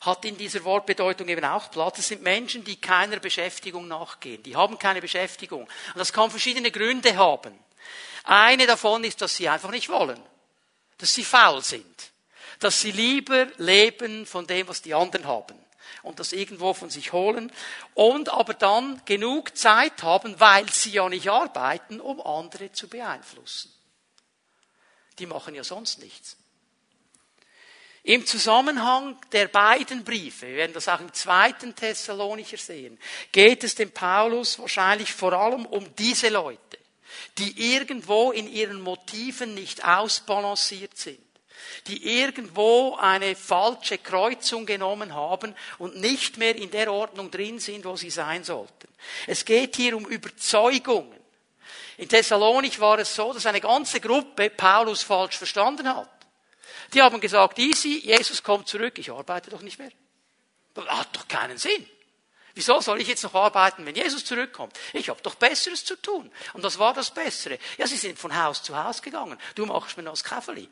hat in dieser Wortbedeutung eben auch Platz. Es sind Menschen, die keiner Beschäftigung nachgehen. Die haben keine Beschäftigung. Und das kann verschiedene Gründe haben. Eine davon ist, dass sie einfach nicht wollen. Dass sie faul sind. Dass sie lieber leben von dem, was die anderen haben und das irgendwo von sich holen und aber dann genug Zeit haben, weil sie ja nicht arbeiten, um andere zu beeinflussen. Die machen ja sonst nichts. Im Zusammenhang der beiden Briefe, wir werden das auch im zweiten Thessalonicher sehen, geht es dem Paulus wahrscheinlich vor allem um diese Leute, die irgendwo in ihren Motiven nicht ausbalanciert sind die irgendwo eine falsche Kreuzung genommen haben und nicht mehr in der Ordnung drin sind, wo sie sein sollten. Es geht hier um Überzeugungen. In Thessalonik war es so, dass eine ganze Gruppe Paulus falsch verstanden hat. Die haben gesagt, easy, Jesus kommt zurück, ich arbeite doch nicht mehr. Das hat doch keinen Sinn. Wieso soll ich jetzt noch arbeiten, wenn Jesus zurückkommt? Ich habe doch Besseres zu tun. Und das war das Bessere. Ja, sie sind von Haus zu Haus gegangen. Du machst mir noch das Kaffee.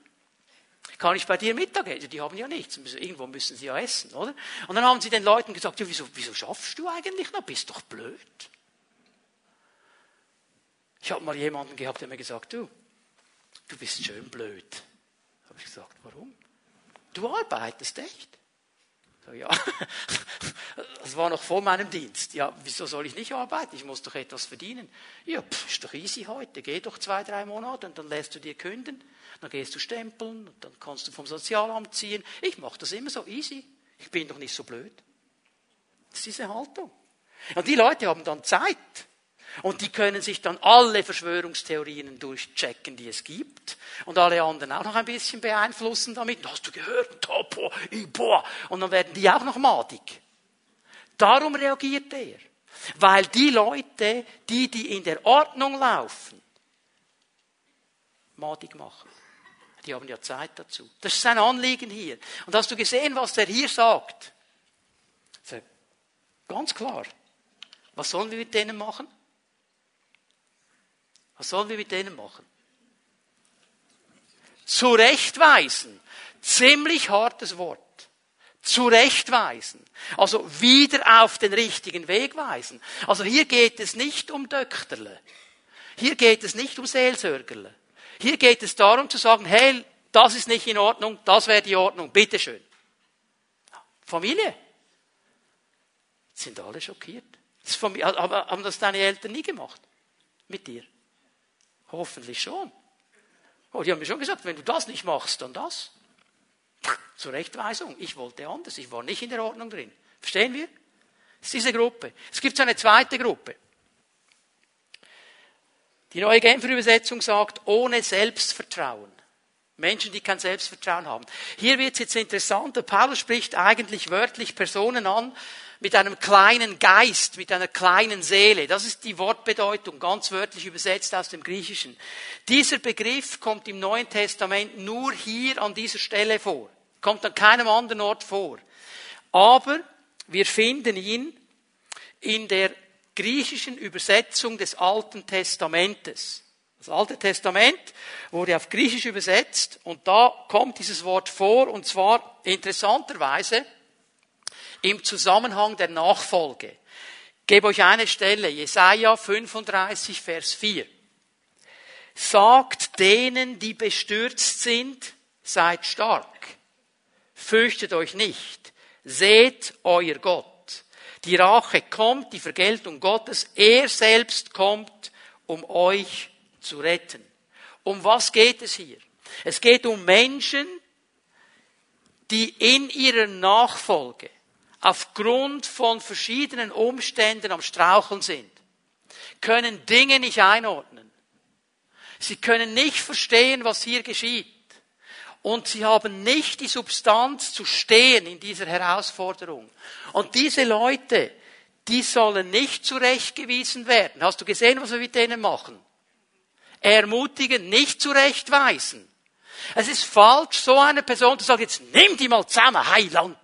Kann ich bei dir Mittag essen? Die haben ja nichts. Irgendwo müssen sie ja essen, oder? Und dann haben sie den Leuten gesagt, ja, wieso, wieso schaffst du eigentlich noch? Bist doch blöd. Ich habe mal jemanden gehabt, der mir gesagt, du, du bist schön blöd. Habe ich gesagt, warum? Du arbeitest echt. So, ja, das war noch vor meinem Dienst. Ja, wieso soll ich nicht arbeiten? Ich muss doch etwas verdienen. Ja, pff, ist doch easy heute. Geh doch zwei, drei Monate und dann lässt du dir künden. Dann gehst du stempeln und dann kannst du vom Sozialamt ziehen. Ich mache das immer so easy. Ich bin doch nicht so blöd. Das ist diese Haltung. Und die Leute haben dann Zeit. Und die können sich dann alle Verschwörungstheorien durchchecken, die es gibt. Und alle anderen auch noch ein bisschen beeinflussen damit. Hast du gehört? Topo, Iboa. Und dann werden die auch noch madig. Darum reagiert er. Weil die Leute, die, die in der Ordnung laufen, madig machen. Die haben ja Zeit dazu. Das ist sein Anliegen hier. Und hast du gesehen, was er hier sagt? Ganz klar. Was sollen wir mit denen machen? Was sollen wir mit denen machen? Zurechtweisen. Ziemlich hartes Wort. Zurechtweisen. Also wieder auf den richtigen Weg weisen. Also hier geht es nicht um Dökterle. Hier geht es nicht um Seelsorgerle. Hier geht es darum zu sagen, hey, das ist nicht in Ordnung, das wäre die Ordnung, bitteschön. Familie. Sind alle schockiert. Haben das deine Eltern nie gemacht? Mit dir? Hoffentlich schon. Oh, die haben mir schon gesagt, wenn du das nicht machst, dann das. Zurechtweisung. Ich wollte anders. Ich war nicht in der Ordnung drin. Verstehen wir? Das ist diese Gruppe. Es gibt so eine zweite Gruppe. Die neue Genfer Übersetzung sagt, ohne Selbstvertrauen. Menschen, die kein Selbstvertrauen haben. Hier wird es jetzt interessant. Paulus spricht eigentlich wörtlich Personen an, mit einem kleinen Geist, mit einer kleinen Seele. Das ist die Wortbedeutung, ganz wörtlich übersetzt aus dem Griechischen. Dieser Begriff kommt im Neuen Testament nur hier an dieser Stelle vor. Kommt an keinem anderen Ort vor. Aber wir finden ihn in der griechischen Übersetzung des Alten Testamentes. Das Alte Testament wurde auf Griechisch übersetzt und da kommt dieses Wort vor und zwar interessanterweise im Zusammenhang der Nachfolge. Gebe euch eine Stelle, Jesaja 35, Vers 4. Sagt denen, die bestürzt sind, seid stark. Fürchtet euch nicht. Seht euer Gott. Die Rache kommt, die Vergeltung Gottes. Er selbst kommt, um euch zu retten. Um was geht es hier? Es geht um Menschen, die in ihrer Nachfolge aufgrund von verschiedenen Umständen am Straucheln sind, können Dinge nicht einordnen. Sie können nicht verstehen, was hier geschieht. Und sie haben nicht die Substanz zu stehen in dieser Herausforderung. Und diese Leute, die sollen nicht zurechtgewiesen werden. Hast du gesehen, was wir mit denen machen? Ermutigen, nicht zurechtweisen. Es ist falsch, so eine Person zu sagen, jetzt nimm die mal zusammen, Heiland.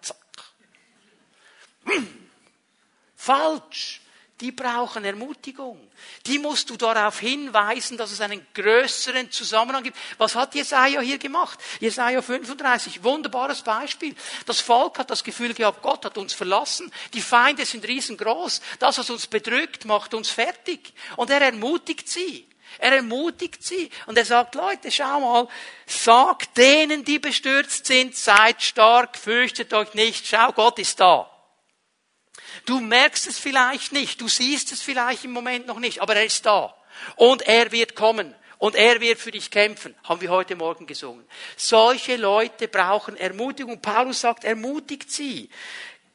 Falsch. Die brauchen Ermutigung. Die musst du darauf hinweisen, dass es einen größeren Zusammenhang gibt. Was hat Jesaja hier gemacht? Jesaja 35, wunderbares Beispiel. Das Volk hat das Gefühl gehabt, Gott hat uns verlassen. Die Feinde sind riesengroß. Das, was uns bedrückt, macht uns fertig. Und er ermutigt sie. Er ermutigt sie. Und er sagt, Leute, schau mal, sagt denen, die bestürzt sind, seid stark, fürchtet euch nicht. Schau, Gott ist da. Du merkst es vielleicht nicht, du siehst es vielleicht im Moment noch nicht, aber er ist da. Und er wird kommen. Und er wird für dich kämpfen, haben wir heute Morgen gesungen. Solche Leute brauchen Ermutigung. Paulus sagt, ermutigt sie.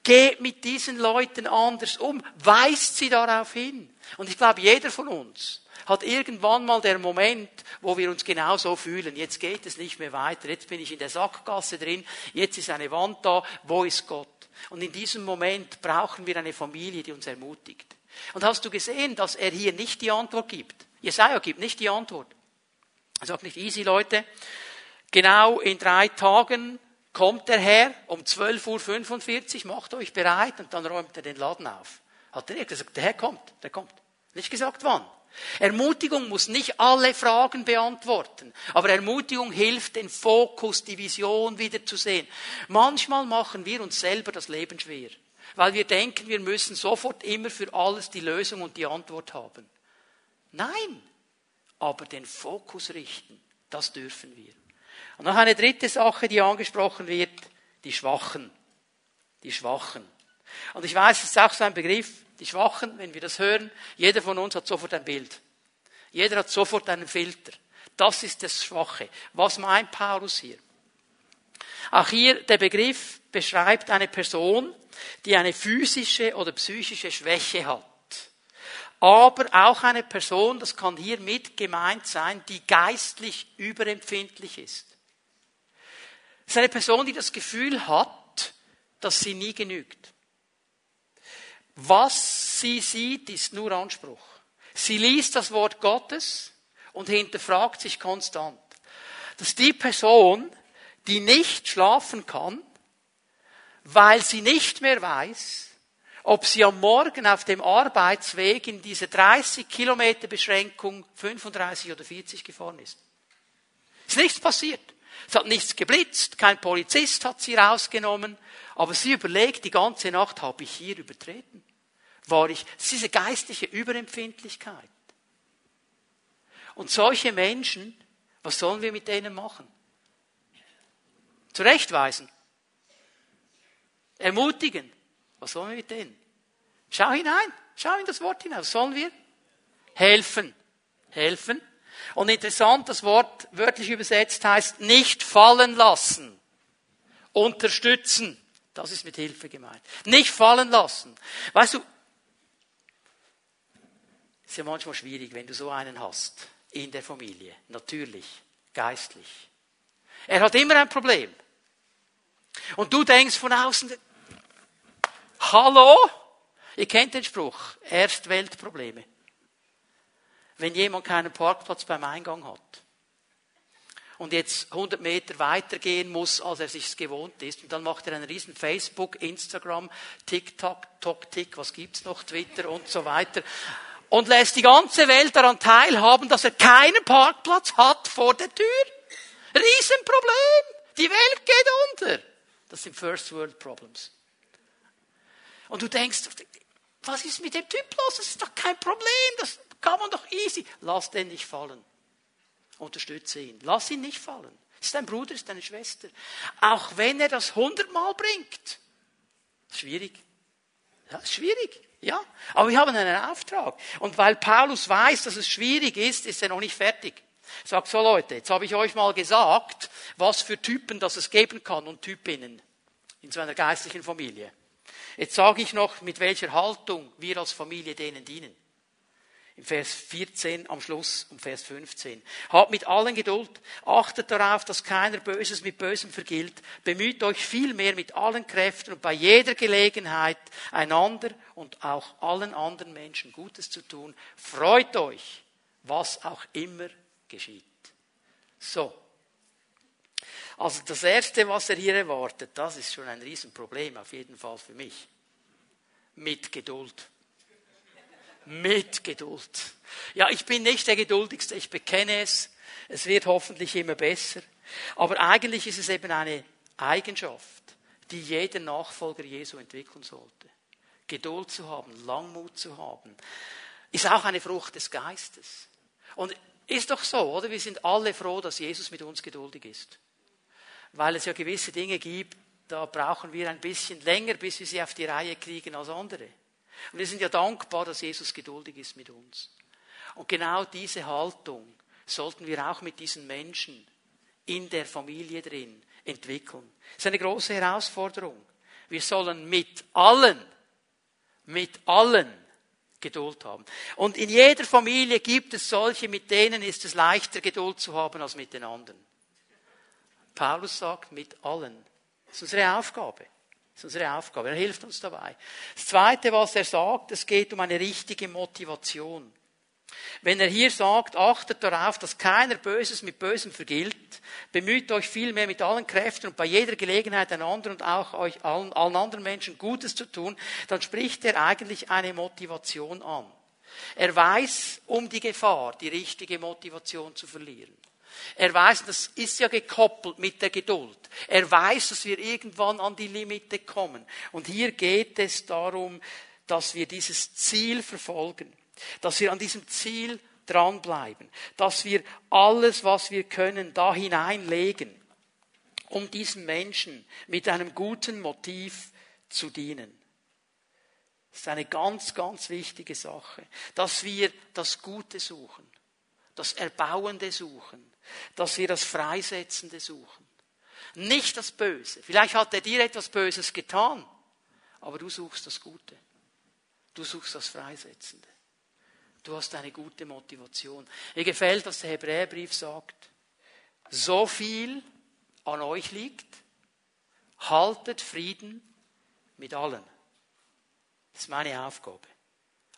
Geht mit diesen Leuten anders um. Weist sie darauf hin. Und ich glaube, jeder von uns hat irgendwann mal der Moment, wo wir uns genau so fühlen. Jetzt geht es nicht mehr weiter. Jetzt bin ich in der Sackgasse drin. Jetzt ist eine Wand da. Wo ist Gott? Und in diesem Moment brauchen wir eine Familie, die uns ermutigt. Und hast du gesehen, dass er hier nicht die Antwort gibt? Jesaja gibt nicht die Antwort. Er sagt nicht easy, Leute. Genau in drei Tagen kommt der Herr um 12.45 Uhr, macht euch bereit und dann räumt er den Laden auf. Hat er nicht gesagt, der Herr kommt, der kommt. Nicht gesagt wann. Ermutigung muss nicht alle Fragen beantworten, aber Ermutigung hilft, den Fokus, die Vision wieder zu sehen. Manchmal machen wir uns selber das Leben schwer, weil wir denken, wir müssen sofort immer für alles die Lösung und die Antwort haben. Nein, aber den Fokus richten, das dürfen wir. Und noch eine dritte Sache, die angesprochen wird, die Schwachen. Die Schwachen. Und ich weiß, es ist auch so ein Begriff, die Schwachen, wenn wir das hören, jeder von uns hat sofort ein Bild. Jeder hat sofort einen Filter. Das ist das Schwache. Was meint Paulus hier? Auch hier der Begriff beschreibt eine Person, die eine physische oder psychische Schwäche hat. Aber auch eine Person, das kann hier mit gemeint sein, die geistlich überempfindlich ist. Es ist eine Person, die das Gefühl hat, dass sie nie genügt. Was sie sieht, ist nur Anspruch. Sie liest das Wort Gottes und hinterfragt sich konstant. Dass die Person, die nicht schlafen kann, weil sie nicht mehr weiß, ob sie am Morgen auf dem Arbeitsweg in diese 30 Kilometer Beschränkung 35 oder 40 gefahren ist. Ist nichts passiert. Es hat nichts geblitzt, kein Polizist hat sie rausgenommen, aber sie überlegt die ganze Nacht, habe ich hier übertreten? War ich, es ist diese geistliche Überempfindlichkeit. Und solche Menschen, was sollen wir mit denen machen? Zurechtweisen. Ermutigen. Was sollen wir mit denen? Schau hinein. Schau in das Wort hinein. Was sollen wir? Helfen. Helfen. Und interessant, das Wort wörtlich übersetzt heißt nicht fallen lassen. Unterstützen. Das ist mit Hilfe gemeint. Nicht fallen lassen. Weißt du, ist ja manchmal schwierig, wenn du so einen hast in der Familie. Natürlich, geistlich. Er hat immer ein Problem. Und du denkst von außen, hallo? Ihr kennt den Spruch, erst Weltprobleme. Wenn jemand keinen Parkplatz beim Eingang hat und jetzt 100 Meter weitergehen muss, als er sich gewohnt ist, und dann macht er einen riesen Facebook, Instagram, TikTok, TokTik, was gibt's noch, Twitter und so weiter und lässt die ganze Welt daran teilhaben, dass er keinen Parkplatz hat vor der Tür. Riesenproblem. Die Welt geht unter. Das sind First World Problems. Und du denkst, was ist mit dem Typ los? Das ist doch kein Problem. Das kann man doch easy. Lass den nicht fallen. Unterstütze ihn. Lass ihn nicht fallen. Ist dein Bruder, ist deine Schwester. Auch wenn er das hundertmal bringt. Schwierig. Ja, schwierig. Ja, aber wir haben einen Auftrag. Und weil Paulus weiß, dass es schwierig ist, ist er noch nicht fertig. Sagt so Leute, jetzt habe ich euch mal gesagt, was für Typen das es geben kann und Typinnen in so einer geistlichen Familie. Jetzt sage ich noch, mit welcher Haltung wir als Familie denen dienen im Vers 14 am Schluss um Vers 15. Habt mit allen Geduld, achtet darauf, dass keiner Böses mit Bösem vergilt, bemüht euch vielmehr mit allen Kräften und bei jeder Gelegenheit einander und auch allen anderen Menschen Gutes zu tun. Freut euch, was auch immer geschieht. So. Also das Erste, was er hier erwartet, das ist schon ein Riesenproblem, auf jeden Fall für mich. Mit Geduld mit Geduld. Ja, ich bin nicht der Geduldigste, ich bekenne es. Es wird hoffentlich immer besser. Aber eigentlich ist es eben eine Eigenschaft, die jeder Nachfolger Jesu entwickeln sollte. Geduld zu haben, Langmut zu haben, ist auch eine Frucht des Geistes. Und ist doch so, oder? Wir sind alle froh, dass Jesus mit uns geduldig ist. Weil es ja gewisse Dinge gibt, da brauchen wir ein bisschen länger, bis wir sie auf die Reihe kriegen als andere. Und wir sind ja dankbar, dass Jesus geduldig ist mit uns. Und genau diese Haltung sollten wir auch mit diesen Menschen in der Familie drin entwickeln. Das ist eine große Herausforderung. Wir sollen mit allen, mit allen Geduld haben. Und in jeder Familie gibt es solche, mit denen ist es leichter, Geduld zu haben als mit den anderen. Paulus sagt, mit allen. Das ist unsere Aufgabe. Das ist unsere Aufgabe. Er hilft uns dabei. Das Zweite, was er sagt, es geht um eine richtige Motivation. Wenn er hier sagt, achtet darauf, dass keiner Böses mit Bösem vergilt, bemüht euch vielmehr mit allen Kräften und bei jeder Gelegenheit einander und auch euch allen, allen anderen Menschen Gutes zu tun, dann spricht er eigentlich eine Motivation an. Er weiß um die Gefahr, die richtige Motivation zu verlieren. Er weiß, das ist ja gekoppelt mit der Geduld. Er weiß, dass wir irgendwann an die Limite kommen. Und hier geht es darum, dass wir dieses Ziel verfolgen dass wir an diesem Ziel dranbleiben, dass wir alles, was wir können, da hineinlegen, um diesen Menschen mit einem guten Motiv zu dienen. Das ist eine ganz, ganz wichtige Sache, dass wir das Gute suchen, das Erbauende suchen, dass wir das Freisetzende suchen. Nicht das Böse. Vielleicht hat er dir etwas Böses getan, aber du suchst das Gute. Du suchst das Freisetzende. Du hast eine gute Motivation. Mir gefällt, was der Hebräerbrief sagt. So viel an euch liegt, haltet Frieden mit allen. Das ist meine Aufgabe.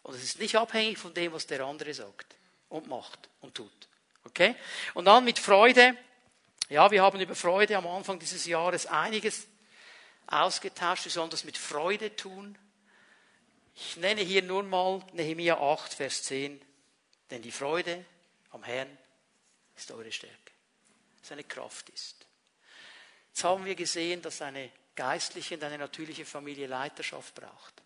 Und es ist nicht abhängig von dem, was der andere sagt und macht und tut. Okay? Und dann mit Freude. Ja, wir haben über Freude am Anfang dieses Jahres einiges ausgetauscht. Wir sollen das mit Freude tun. Ich nenne hier nur mal Nehemiah 8, Vers 10. Denn die Freude am Herrn ist eure Stärke. Seine Kraft ist. Jetzt haben wir gesehen, dass eine geistliche und eine natürliche Familie Leiterschaft braucht.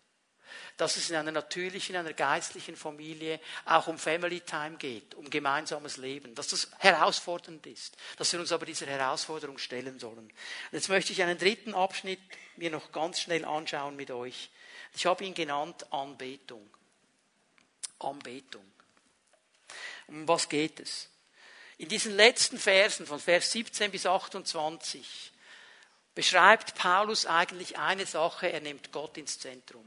Dass es in einer natürlichen, in einer geistlichen Familie auch um Family Time geht, um gemeinsames Leben, dass das herausfordernd ist, dass wir uns aber dieser Herausforderung stellen sollen. Und jetzt möchte ich einen dritten Abschnitt mir noch ganz schnell anschauen mit euch. Ich habe ihn genannt Anbetung. Anbetung. Um was geht es? In diesen letzten Versen von Vers 17 bis 28 beschreibt Paulus eigentlich eine Sache, er nimmt Gott ins Zentrum.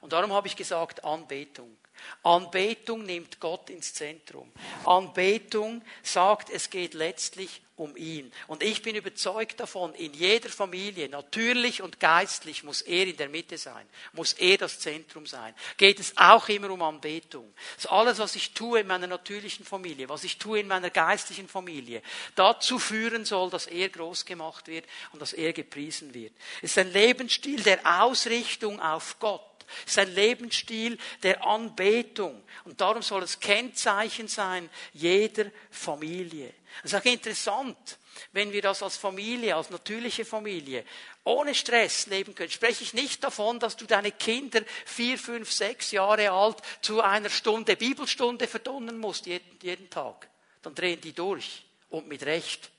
Und darum habe ich gesagt Anbetung. Anbetung nimmt Gott ins Zentrum. Anbetung sagt, es geht letztlich um ihn. Und ich bin überzeugt davon, in jeder Familie, natürlich und geistlich, muss er in der Mitte sein, muss er das Zentrum sein. Geht es auch immer um Anbetung. Das alles, was ich tue in meiner natürlichen Familie, was ich tue in meiner geistlichen Familie, dazu führen soll, dass er groß gemacht wird und dass er gepriesen wird. Es ist ein Lebensstil der Ausrichtung auf Gott. Es ist ein Lebensstil der Anbetung. Und darum soll es Kennzeichen sein jeder Familie. Das ist auch interessant, wenn wir das als Familie, als natürliche Familie, ohne Stress leben können. Spreche ich nicht davon, dass du deine Kinder vier, fünf, sechs Jahre alt zu einer Stunde Bibelstunde verdonnen musst, jeden, jeden Tag. Dann drehen die durch. Und mit Recht.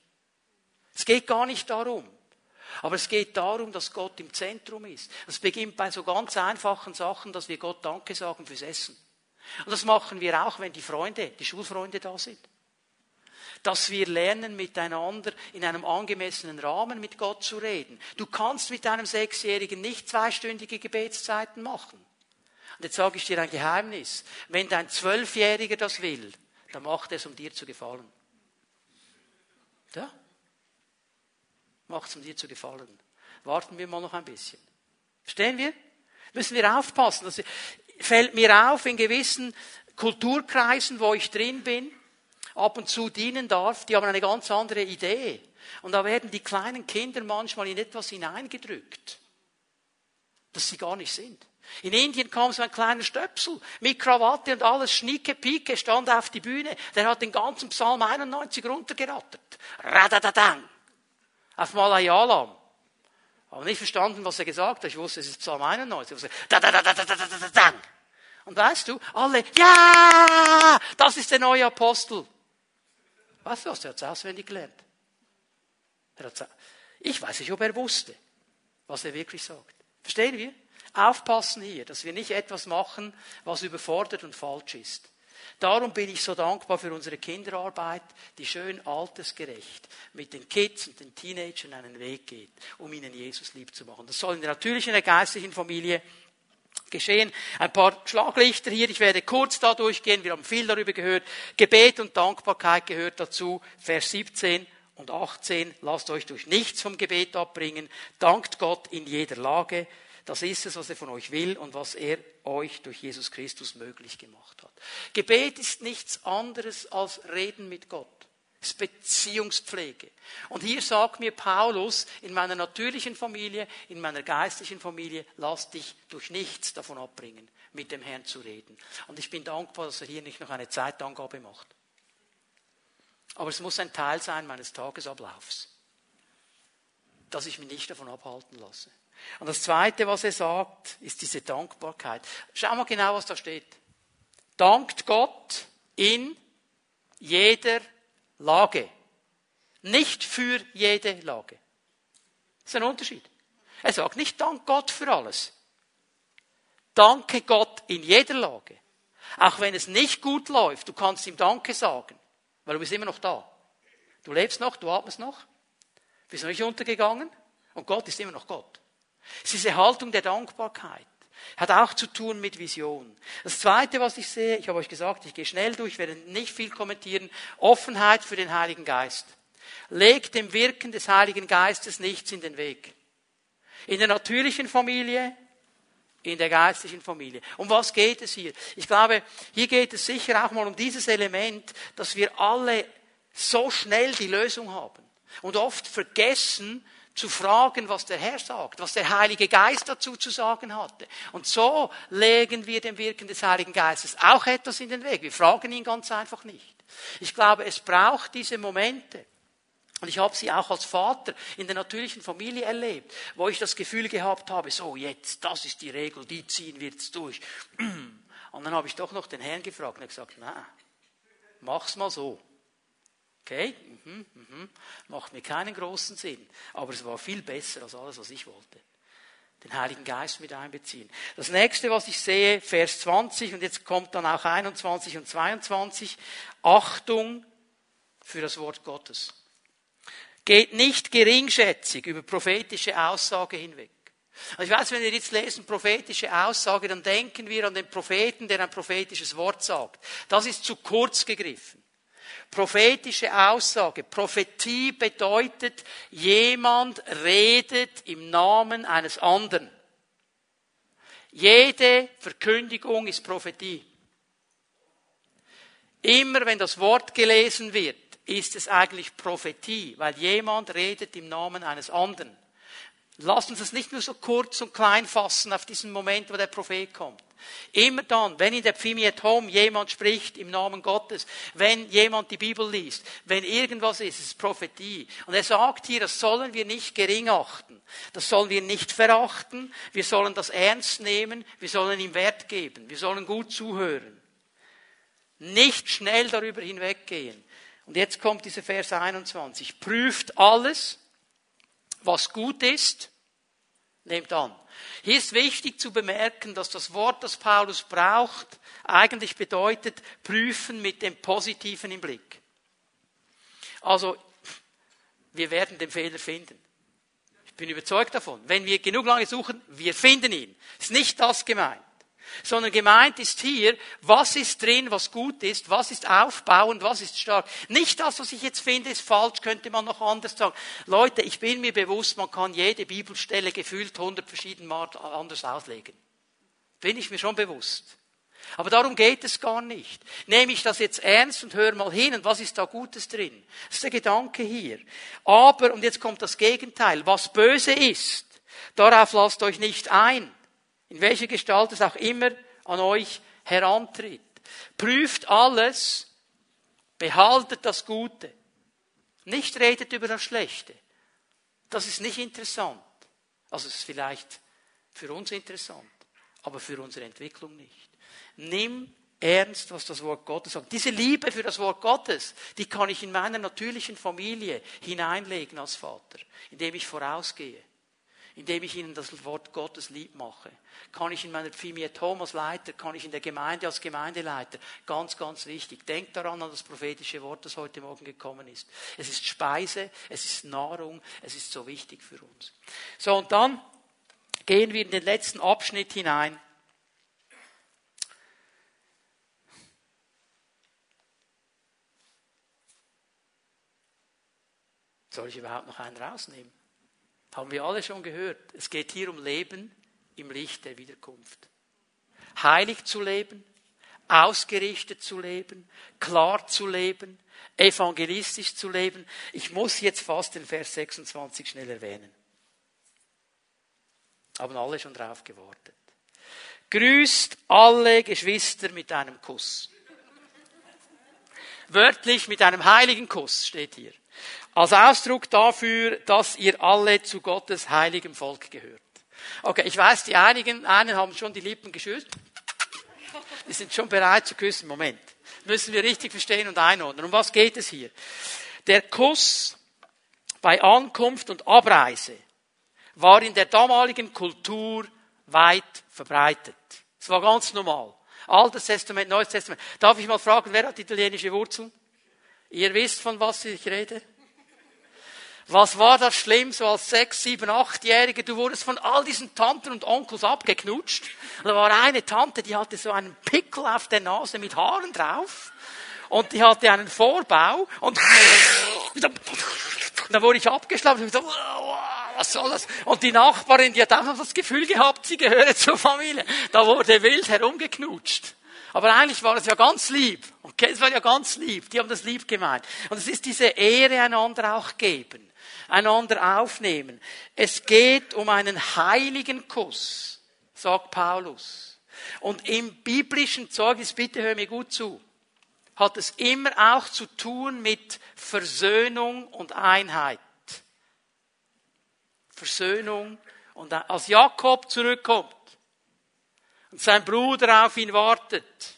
Es geht gar nicht darum. Aber es geht darum, dass Gott im Zentrum ist. Das beginnt bei so ganz einfachen Sachen, dass wir Gott Danke sagen fürs Essen. Und das machen wir auch, wenn die Freunde, die Schulfreunde da sind dass wir lernen, miteinander in einem angemessenen Rahmen mit Gott zu reden. Du kannst mit einem Sechsjährigen nicht zweistündige Gebetszeiten machen. Und jetzt sage ich dir ein Geheimnis. Wenn dein Zwölfjähriger das will, dann macht er es, um dir zu gefallen. Ja? Macht es, um dir zu gefallen. Warten wir mal noch ein bisschen. Verstehen wir? Müssen wir aufpassen. Das fällt mir auf in gewissen Kulturkreisen, wo ich drin bin, ab und zu dienen darf, die haben eine ganz andere Idee. Und da werden die kleinen Kinder manchmal in etwas hineingedrückt, das sie gar nicht sind. In Indien kam so ein kleiner Stöpsel mit Krawatte und alles, schnicke, pike, stand auf die Bühne. Der hat den ganzen Psalm 91 runtergerattert. Radadadang. Auf Malayalam. Aber nicht verstanden, was er gesagt hat. Ich wusste, es ist Psalm 91. Und weißt du, alle, ja, das ist der neue Apostel. Was was? Er hat es auswendig gelernt. ich weiß nicht, ob er wusste, was er wirklich sagt. Verstehen wir? Aufpassen hier, dass wir nicht etwas machen, was überfordert und falsch ist. Darum bin ich so dankbar für unsere Kinderarbeit, die schön altersgerecht mit den Kids und den Teenagern einen Weg geht, um ihnen Jesus lieb zu machen. Das soll in der natürlichen, in der geistlichen Familie geschehen. Ein paar Schlaglichter hier. Ich werde kurz da durchgehen. Wir haben viel darüber gehört. Gebet und Dankbarkeit gehört dazu. Vers 17 und 18. Lasst euch durch nichts vom Gebet abbringen. Dankt Gott in jeder Lage. Das ist es, was er von euch will und was er euch durch Jesus Christus möglich gemacht hat. Gebet ist nichts anderes als Reden mit Gott. Es ist Beziehungspflege. Und hier sagt mir Paulus, in meiner natürlichen Familie, in meiner geistlichen Familie, lass dich durch nichts davon abbringen, mit dem Herrn zu reden. Und ich bin dankbar, dass er hier nicht noch eine Zeitangabe macht. Aber es muss ein Teil sein meines Tagesablaufs, dass ich mich nicht davon abhalten lasse. Und das Zweite, was er sagt, ist diese Dankbarkeit. Schau mal genau, was da steht. Dankt Gott in jeder Lage. Nicht für jede Lage. Das ist ein Unterschied. Er sagt nicht Dank Gott für alles. Danke Gott in jeder Lage. Auch wenn es nicht gut läuft, du kannst ihm Danke sagen, weil du bist immer noch da. Du lebst noch, du atmest noch, bist noch nicht untergegangen und Gott ist immer noch Gott. Es ist diese Haltung der Dankbarkeit. Hat auch zu tun mit Vision. Das Zweite, was ich sehe, ich habe euch gesagt, ich gehe schnell durch, werde nicht viel kommentieren, Offenheit für den Heiligen Geist. Legt dem Wirken des Heiligen Geistes nichts in den Weg. In der natürlichen Familie, in der geistlichen Familie. Um was geht es hier? Ich glaube, hier geht es sicher auch mal um dieses Element, dass wir alle so schnell die Lösung haben und oft vergessen, zu fragen, was der Herr sagt, was der Heilige Geist dazu zu sagen hatte. Und so legen wir dem Wirken des Heiligen Geistes auch etwas in den Weg. Wir fragen ihn ganz einfach nicht. Ich glaube, es braucht diese Momente. Und ich habe sie auch als Vater in der natürlichen Familie erlebt, wo ich das Gefühl gehabt habe, so jetzt, das ist die Regel, die ziehen wir jetzt durch. Und dann habe ich doch noch den Herrn gefragt und er gesagt, na, mach's mal so. Okay, mhm, mhm. macht mir keinen großen Sinn, aber es war viel besser als alles, was ich wollte. Den Heiligen Geist mit einbeziehen. Das nächste, was ich sehe, Vers 20 und jetzt kommt dann auch 21 und 22, Achtung für das Wort Gottes. Geht nicht geringschätzig über prophetische Aussage hinweg. Also ich weiß, wenn wir jetzt lesen prophetische Aussage, dann denken wir an den Propheten, der ein prophetisches Wort sagt. Das ist zu kurz gegriffen. Prophetische Aussage. Prophetie bedeutet, jemand redet im Namen eines anderen. Jede Verkündigung ist Prophetie. Immer wenn das Wort gelesen wird, ist es eigentlich Prophetie, weil jemand redet im Namen eines anderen. Lass uns das nicht nur so kurz und klein fassen auf diesen Moment, wo der Prophet kommt. Immer dann, wenn in der Pfimi at Home jemand spricht im Namen Gottes, wenn jemand die Bibel liest, wenn irgendwas ist, es ist Prophetie. Und er sagt hier, das sollen wir nicht gering achten. Das sollen wir nicht verachten. Wir sollen das ernst nehmen. Wir sollen ihm Wert geben. Wir sollen gut zuhören. Nicht schnell darüber hinweggehen. Und jetzt kommt dieser Vers 21. Prüft alles, was gut ist, nehmt an. Hier ist wichtig zu bemerken, dass das Wort, das Paulus braucht, eigentlich bedeutet, prüfen mit dem Positiven im Blick. Also, wir werden den Fehler finden. Ich bin überzeugt davon. Wenn wir genug lange suchen, wir finden ihn. Ist nicht das gemeint sondern gemeint ist hier, was ist drin, was gut ist, was ist aufbauend, was ist stark. Nicht das, was ich jetzt finde, ist falsch, könnte man noch anders sagen. Leute, ich bin mir bewusst, man kann jede Bibelstelle gefühlt hundert verschieden Mal anders auslegen. Bin ich mir schon bewusst. Aber darum geht es gar nicht. Nehme ich das jetzt ernst und höre mal hin und was ist da Gutes drin? Das ist der Gedanke hier. Aber, und jetzt kommt das Gegenteil, was böse ist, darauf lasst euch nicht ein in welcher Gestalt es auch immer an euch herantritt. Prüft alles, behaltet das Gute. Nicht redet über das Schlechte. Das ist nicht interessant. Also es ist vielleicht für uns interessant, aber für unsere Entwicklung nicht. Nimm ernst, was das Wort Gottes sagt. Diese Liebe für das Wort Gottes, die kann ich in meiner natürlichen Familie hineinlegen als Vater, indem ich vorausgehe indem ich ihnen das Wort Gottes lieb mache. Kann ich in meiner Firma Thomas Leiter, kann ich in der Gemeinde als Gemeindeleiter. Ganz, ganz wichtig. Denkt daran an das prophetische Wort, das heute Morgen gekommen ist. Es ist Speise, es ist Nahrung, es ist so wichtig für uns. So, und dann gehen wir in den letzten Abschnitt hinein. Soll ich überhaupt noch einen rausnehmen? Haben wir alle schon gehört. Es geht hier um Leben im Licht der Wiederkunft. Heilig zu leben, ausgerichtet zu leben, klar zu leben, evangelistisch zu leben. Ich muss jetzt fast den Vers 26 schnell erwähnen. Haben alle schon drauf gewartet. Grüßt alle Geschwister mit einem Kuss. Wörtlich mit einem heiligen Kuss steht hier. Als Ausdruck dafür, dass ihr alle zu Gottes heiligem Volk gehört. Okay, ich weiß, die einigen, einen haben schon die Lippen geschüttelt. Die sind schon bereit zu küssen. Moment. Müssen wir richtig verstehen und einordnen. Um was geht es hier? Der Kuss bei Ankunft und Abreise war in der damaligen Kultur weit verbreitet. Es war ganz normal. Altes Testament, Neues Testament. Darf ich mal fragen, wer hat italienische Wurzeln? Ihr wisst, von was ich rede? Was war das schlimm, so als sechs, sieben, achtjährige? Du wurdest von all diesen Tanten und Onkels abgeknutscht. Da war eine Tante, die hatte so einen Pickel auf der Nase mit Haaren drauf. Und die hatte einen Vorbau. Und dann wurde ich abgeschlagen. Und so, was soll das? Und die Nachbarin, die hat auch noch das Gefühl gehabt, sie gehöre zur Familie. Da wurde wild herumgeknutscht. Aber eigentlich war es ja ganz lieb. Okay, es war ja ganz lieb. Die haben das lieb gemeint. Und es ist diese Ehre einander auch geben einander aufnehmen. Es geht um einen heiligen Kuss, sagt Paulus. Und im biblischen Zeugnis, bitte hör mir gut zu, hat es immer auch zu tun mit Versöhnung und Einheit. Versöhnung und als Jakob zurückkommt und sein Bruder auf ihn wartet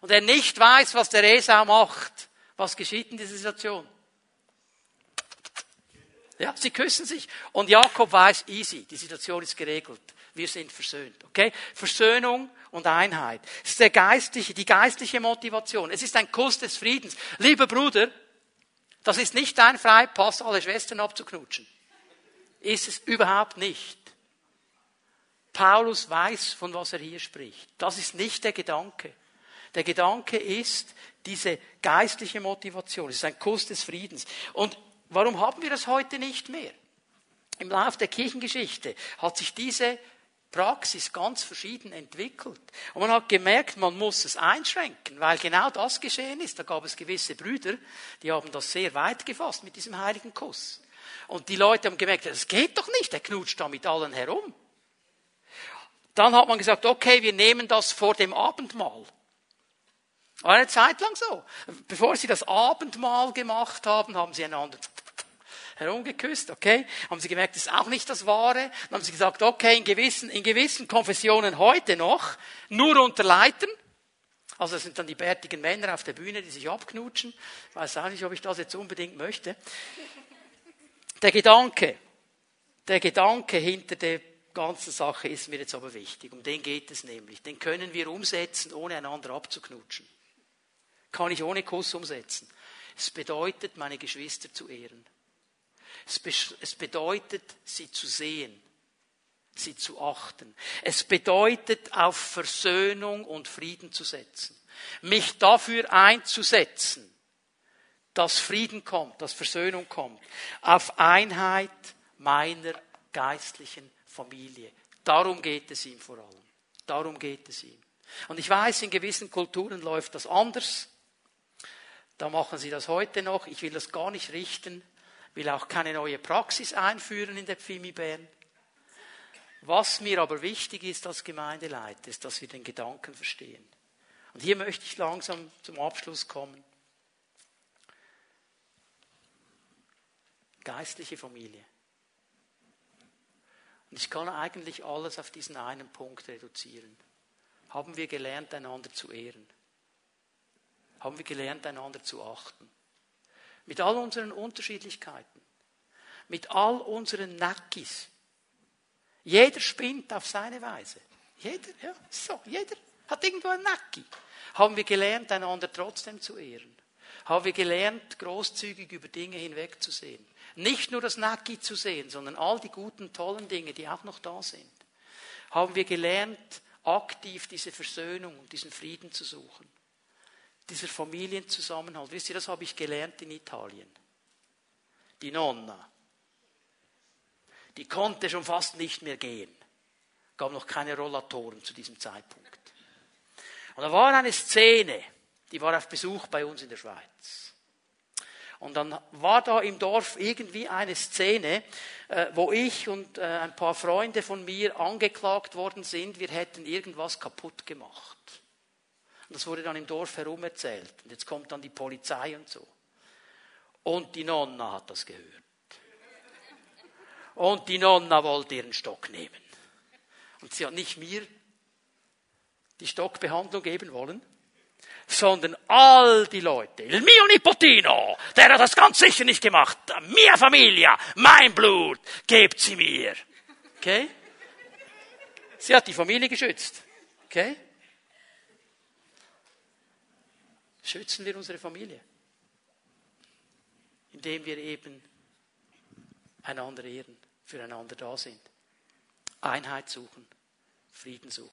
und er nicht weiß, was der Esau macht, was geschieht in dieser Situation? Ja, sie küssen sich. Und Jakob weiß, easy, die Situation ist geregelt. Wir sind versöhnt. Okay? Versöhnung und Einheit. Das ist der geistliche, die geistliche Motivation. Es ist ein Kuss des Friedens. Lieber Bruder, das ist nicht dein Freipass, alle Schwestern abzuknutschen. Ist es überhaupt nicht. Paulus weiß, von was er hier spricht. Das ist nicht der Gedanke. Der Gedanke ist diese geistliche Motivation. Es ist ein Kuss des Friedens. Und Warum haben wir das heute nicht mehr? Im Laufe der Kirchengeschichte hat sich diese Praxis ganz verschieden entwickelt. Und man hat gemerkt, man muss es einschränken, weil genau das geschehen ist. Da gab es gewisse Brüder, die haben das sehr weit gefasst mit diesem heiligen Kuss. Und die Leute haben gemerkt, das geht doch nicht, er knutscht da mit allen herum. Dann hat man gesagt, okay, wir nehmen das vor dem Abendmahl. War eine Zeit lang so. Bevor sie das Abendmahl gemacht haben, haben sie einander herumgeküsst, okay? Haben sie gemerkt, das ist auch nicht das Wahre. Dann haben sie gesagt, okay, in gewissen, in gewissen Konfessionen heute noch, nur unter Leitern. Also das sind dann die bärtigen Männer auf der Bühne, die sich abknutschen. Ich weiß auch nicht, ob ich das jetzt unbedingt möchte. Der Gedanke, der Gedanke hinter der ganzen Sache ist mir jetzt aber wichtig. Um den geht es nämlich. Den können wir umsetzen, ohne einander abzuknutschen. Kann ich ohne Kuss umsetzen. Es bedeutet, meine Geschwister zu ehren. Es bedeutet, sie zu sehen, sie zu achten. Es bedeutet, auf Versöhnung und Frieden zu setzen. Mich dafür einzusetzen, dass Frieden kommt, dass Versöhnung kommt. Auf Einheit meiner geistlichen Familie. Darum geht es ihm vor allem. Darum geht es ihm. Und ich weiß, in gewissen Kulturen läuft das anders. Da machen sie das heute noch. Ich will das gar nicht richten will auch keine neue Praxis einführen in der Pfimi Bern. Was mir aber wichtig ist als Gemeindeleiter, ist, dass wir den Gedanken verstehen. Und hier möchte ich langsam zum Abschluss kommen. Geistliche Familie. Und ich kann eigentlich alles auf diesen einen Punkt reduzieren. Haben wir gelernt, einander zu ehren? Haben wir gelernt, einander zu achten? Mit all unseren Unterschiedlichkeiten. Mit all unseren Nackis. Jeder spinnt auf seine Weise. Jeder, ja, so, jeder hat irgendwo ein Nacki. Haben wir gelernt, einander trotzdem zu ehren? Haben wir gelernt, großzügig über Dinge hinwegzusehen? Nicht nur das Nacki zu sehen, sondern all die guten, tollen Dinge, die auch noch da sind. Haben wir gelernt, aktiv diese Versöhnung und diesen Frieden zu suchen? Dieser Familienzusammenhalt. Wisst ihr, das habe ich gelernt in Italien. die Nonna, die konnte schon fast nicht mehr gehen. Gab noch keine Rollatoren zu diesem Zeitpunkt. Und da war eine Szene, die war auf Besuch bei uns in der Schweiz. Und dann war da im Dorf irgendwie eine Szene, äh, wo ich und äh, ein paar Freunde von mir angeklagt worden sind, wir hätten irgendwas kaputt gemacht. Und das wurde dann im Dorf herum erzählt. Und jetzt kommt dann die Polizei und so. Und die Nonna hat das gehört. Und die Nonna wollte ihren Stock nehmen. Und sie hat nicht mir die Stockbehandlung geben wollen, sondern all die Leute. Il mio nipotino, der hat das ganz sicher nicht gemacht. Mia Familia, mein Blut, gebt sie mir. Okay? Sie hat die Familie geschützt. Okay? Schützen wir unsere Familie, indem wir eben einander ehren, füreinander da sind. Einheit suchen, Frieden suchen.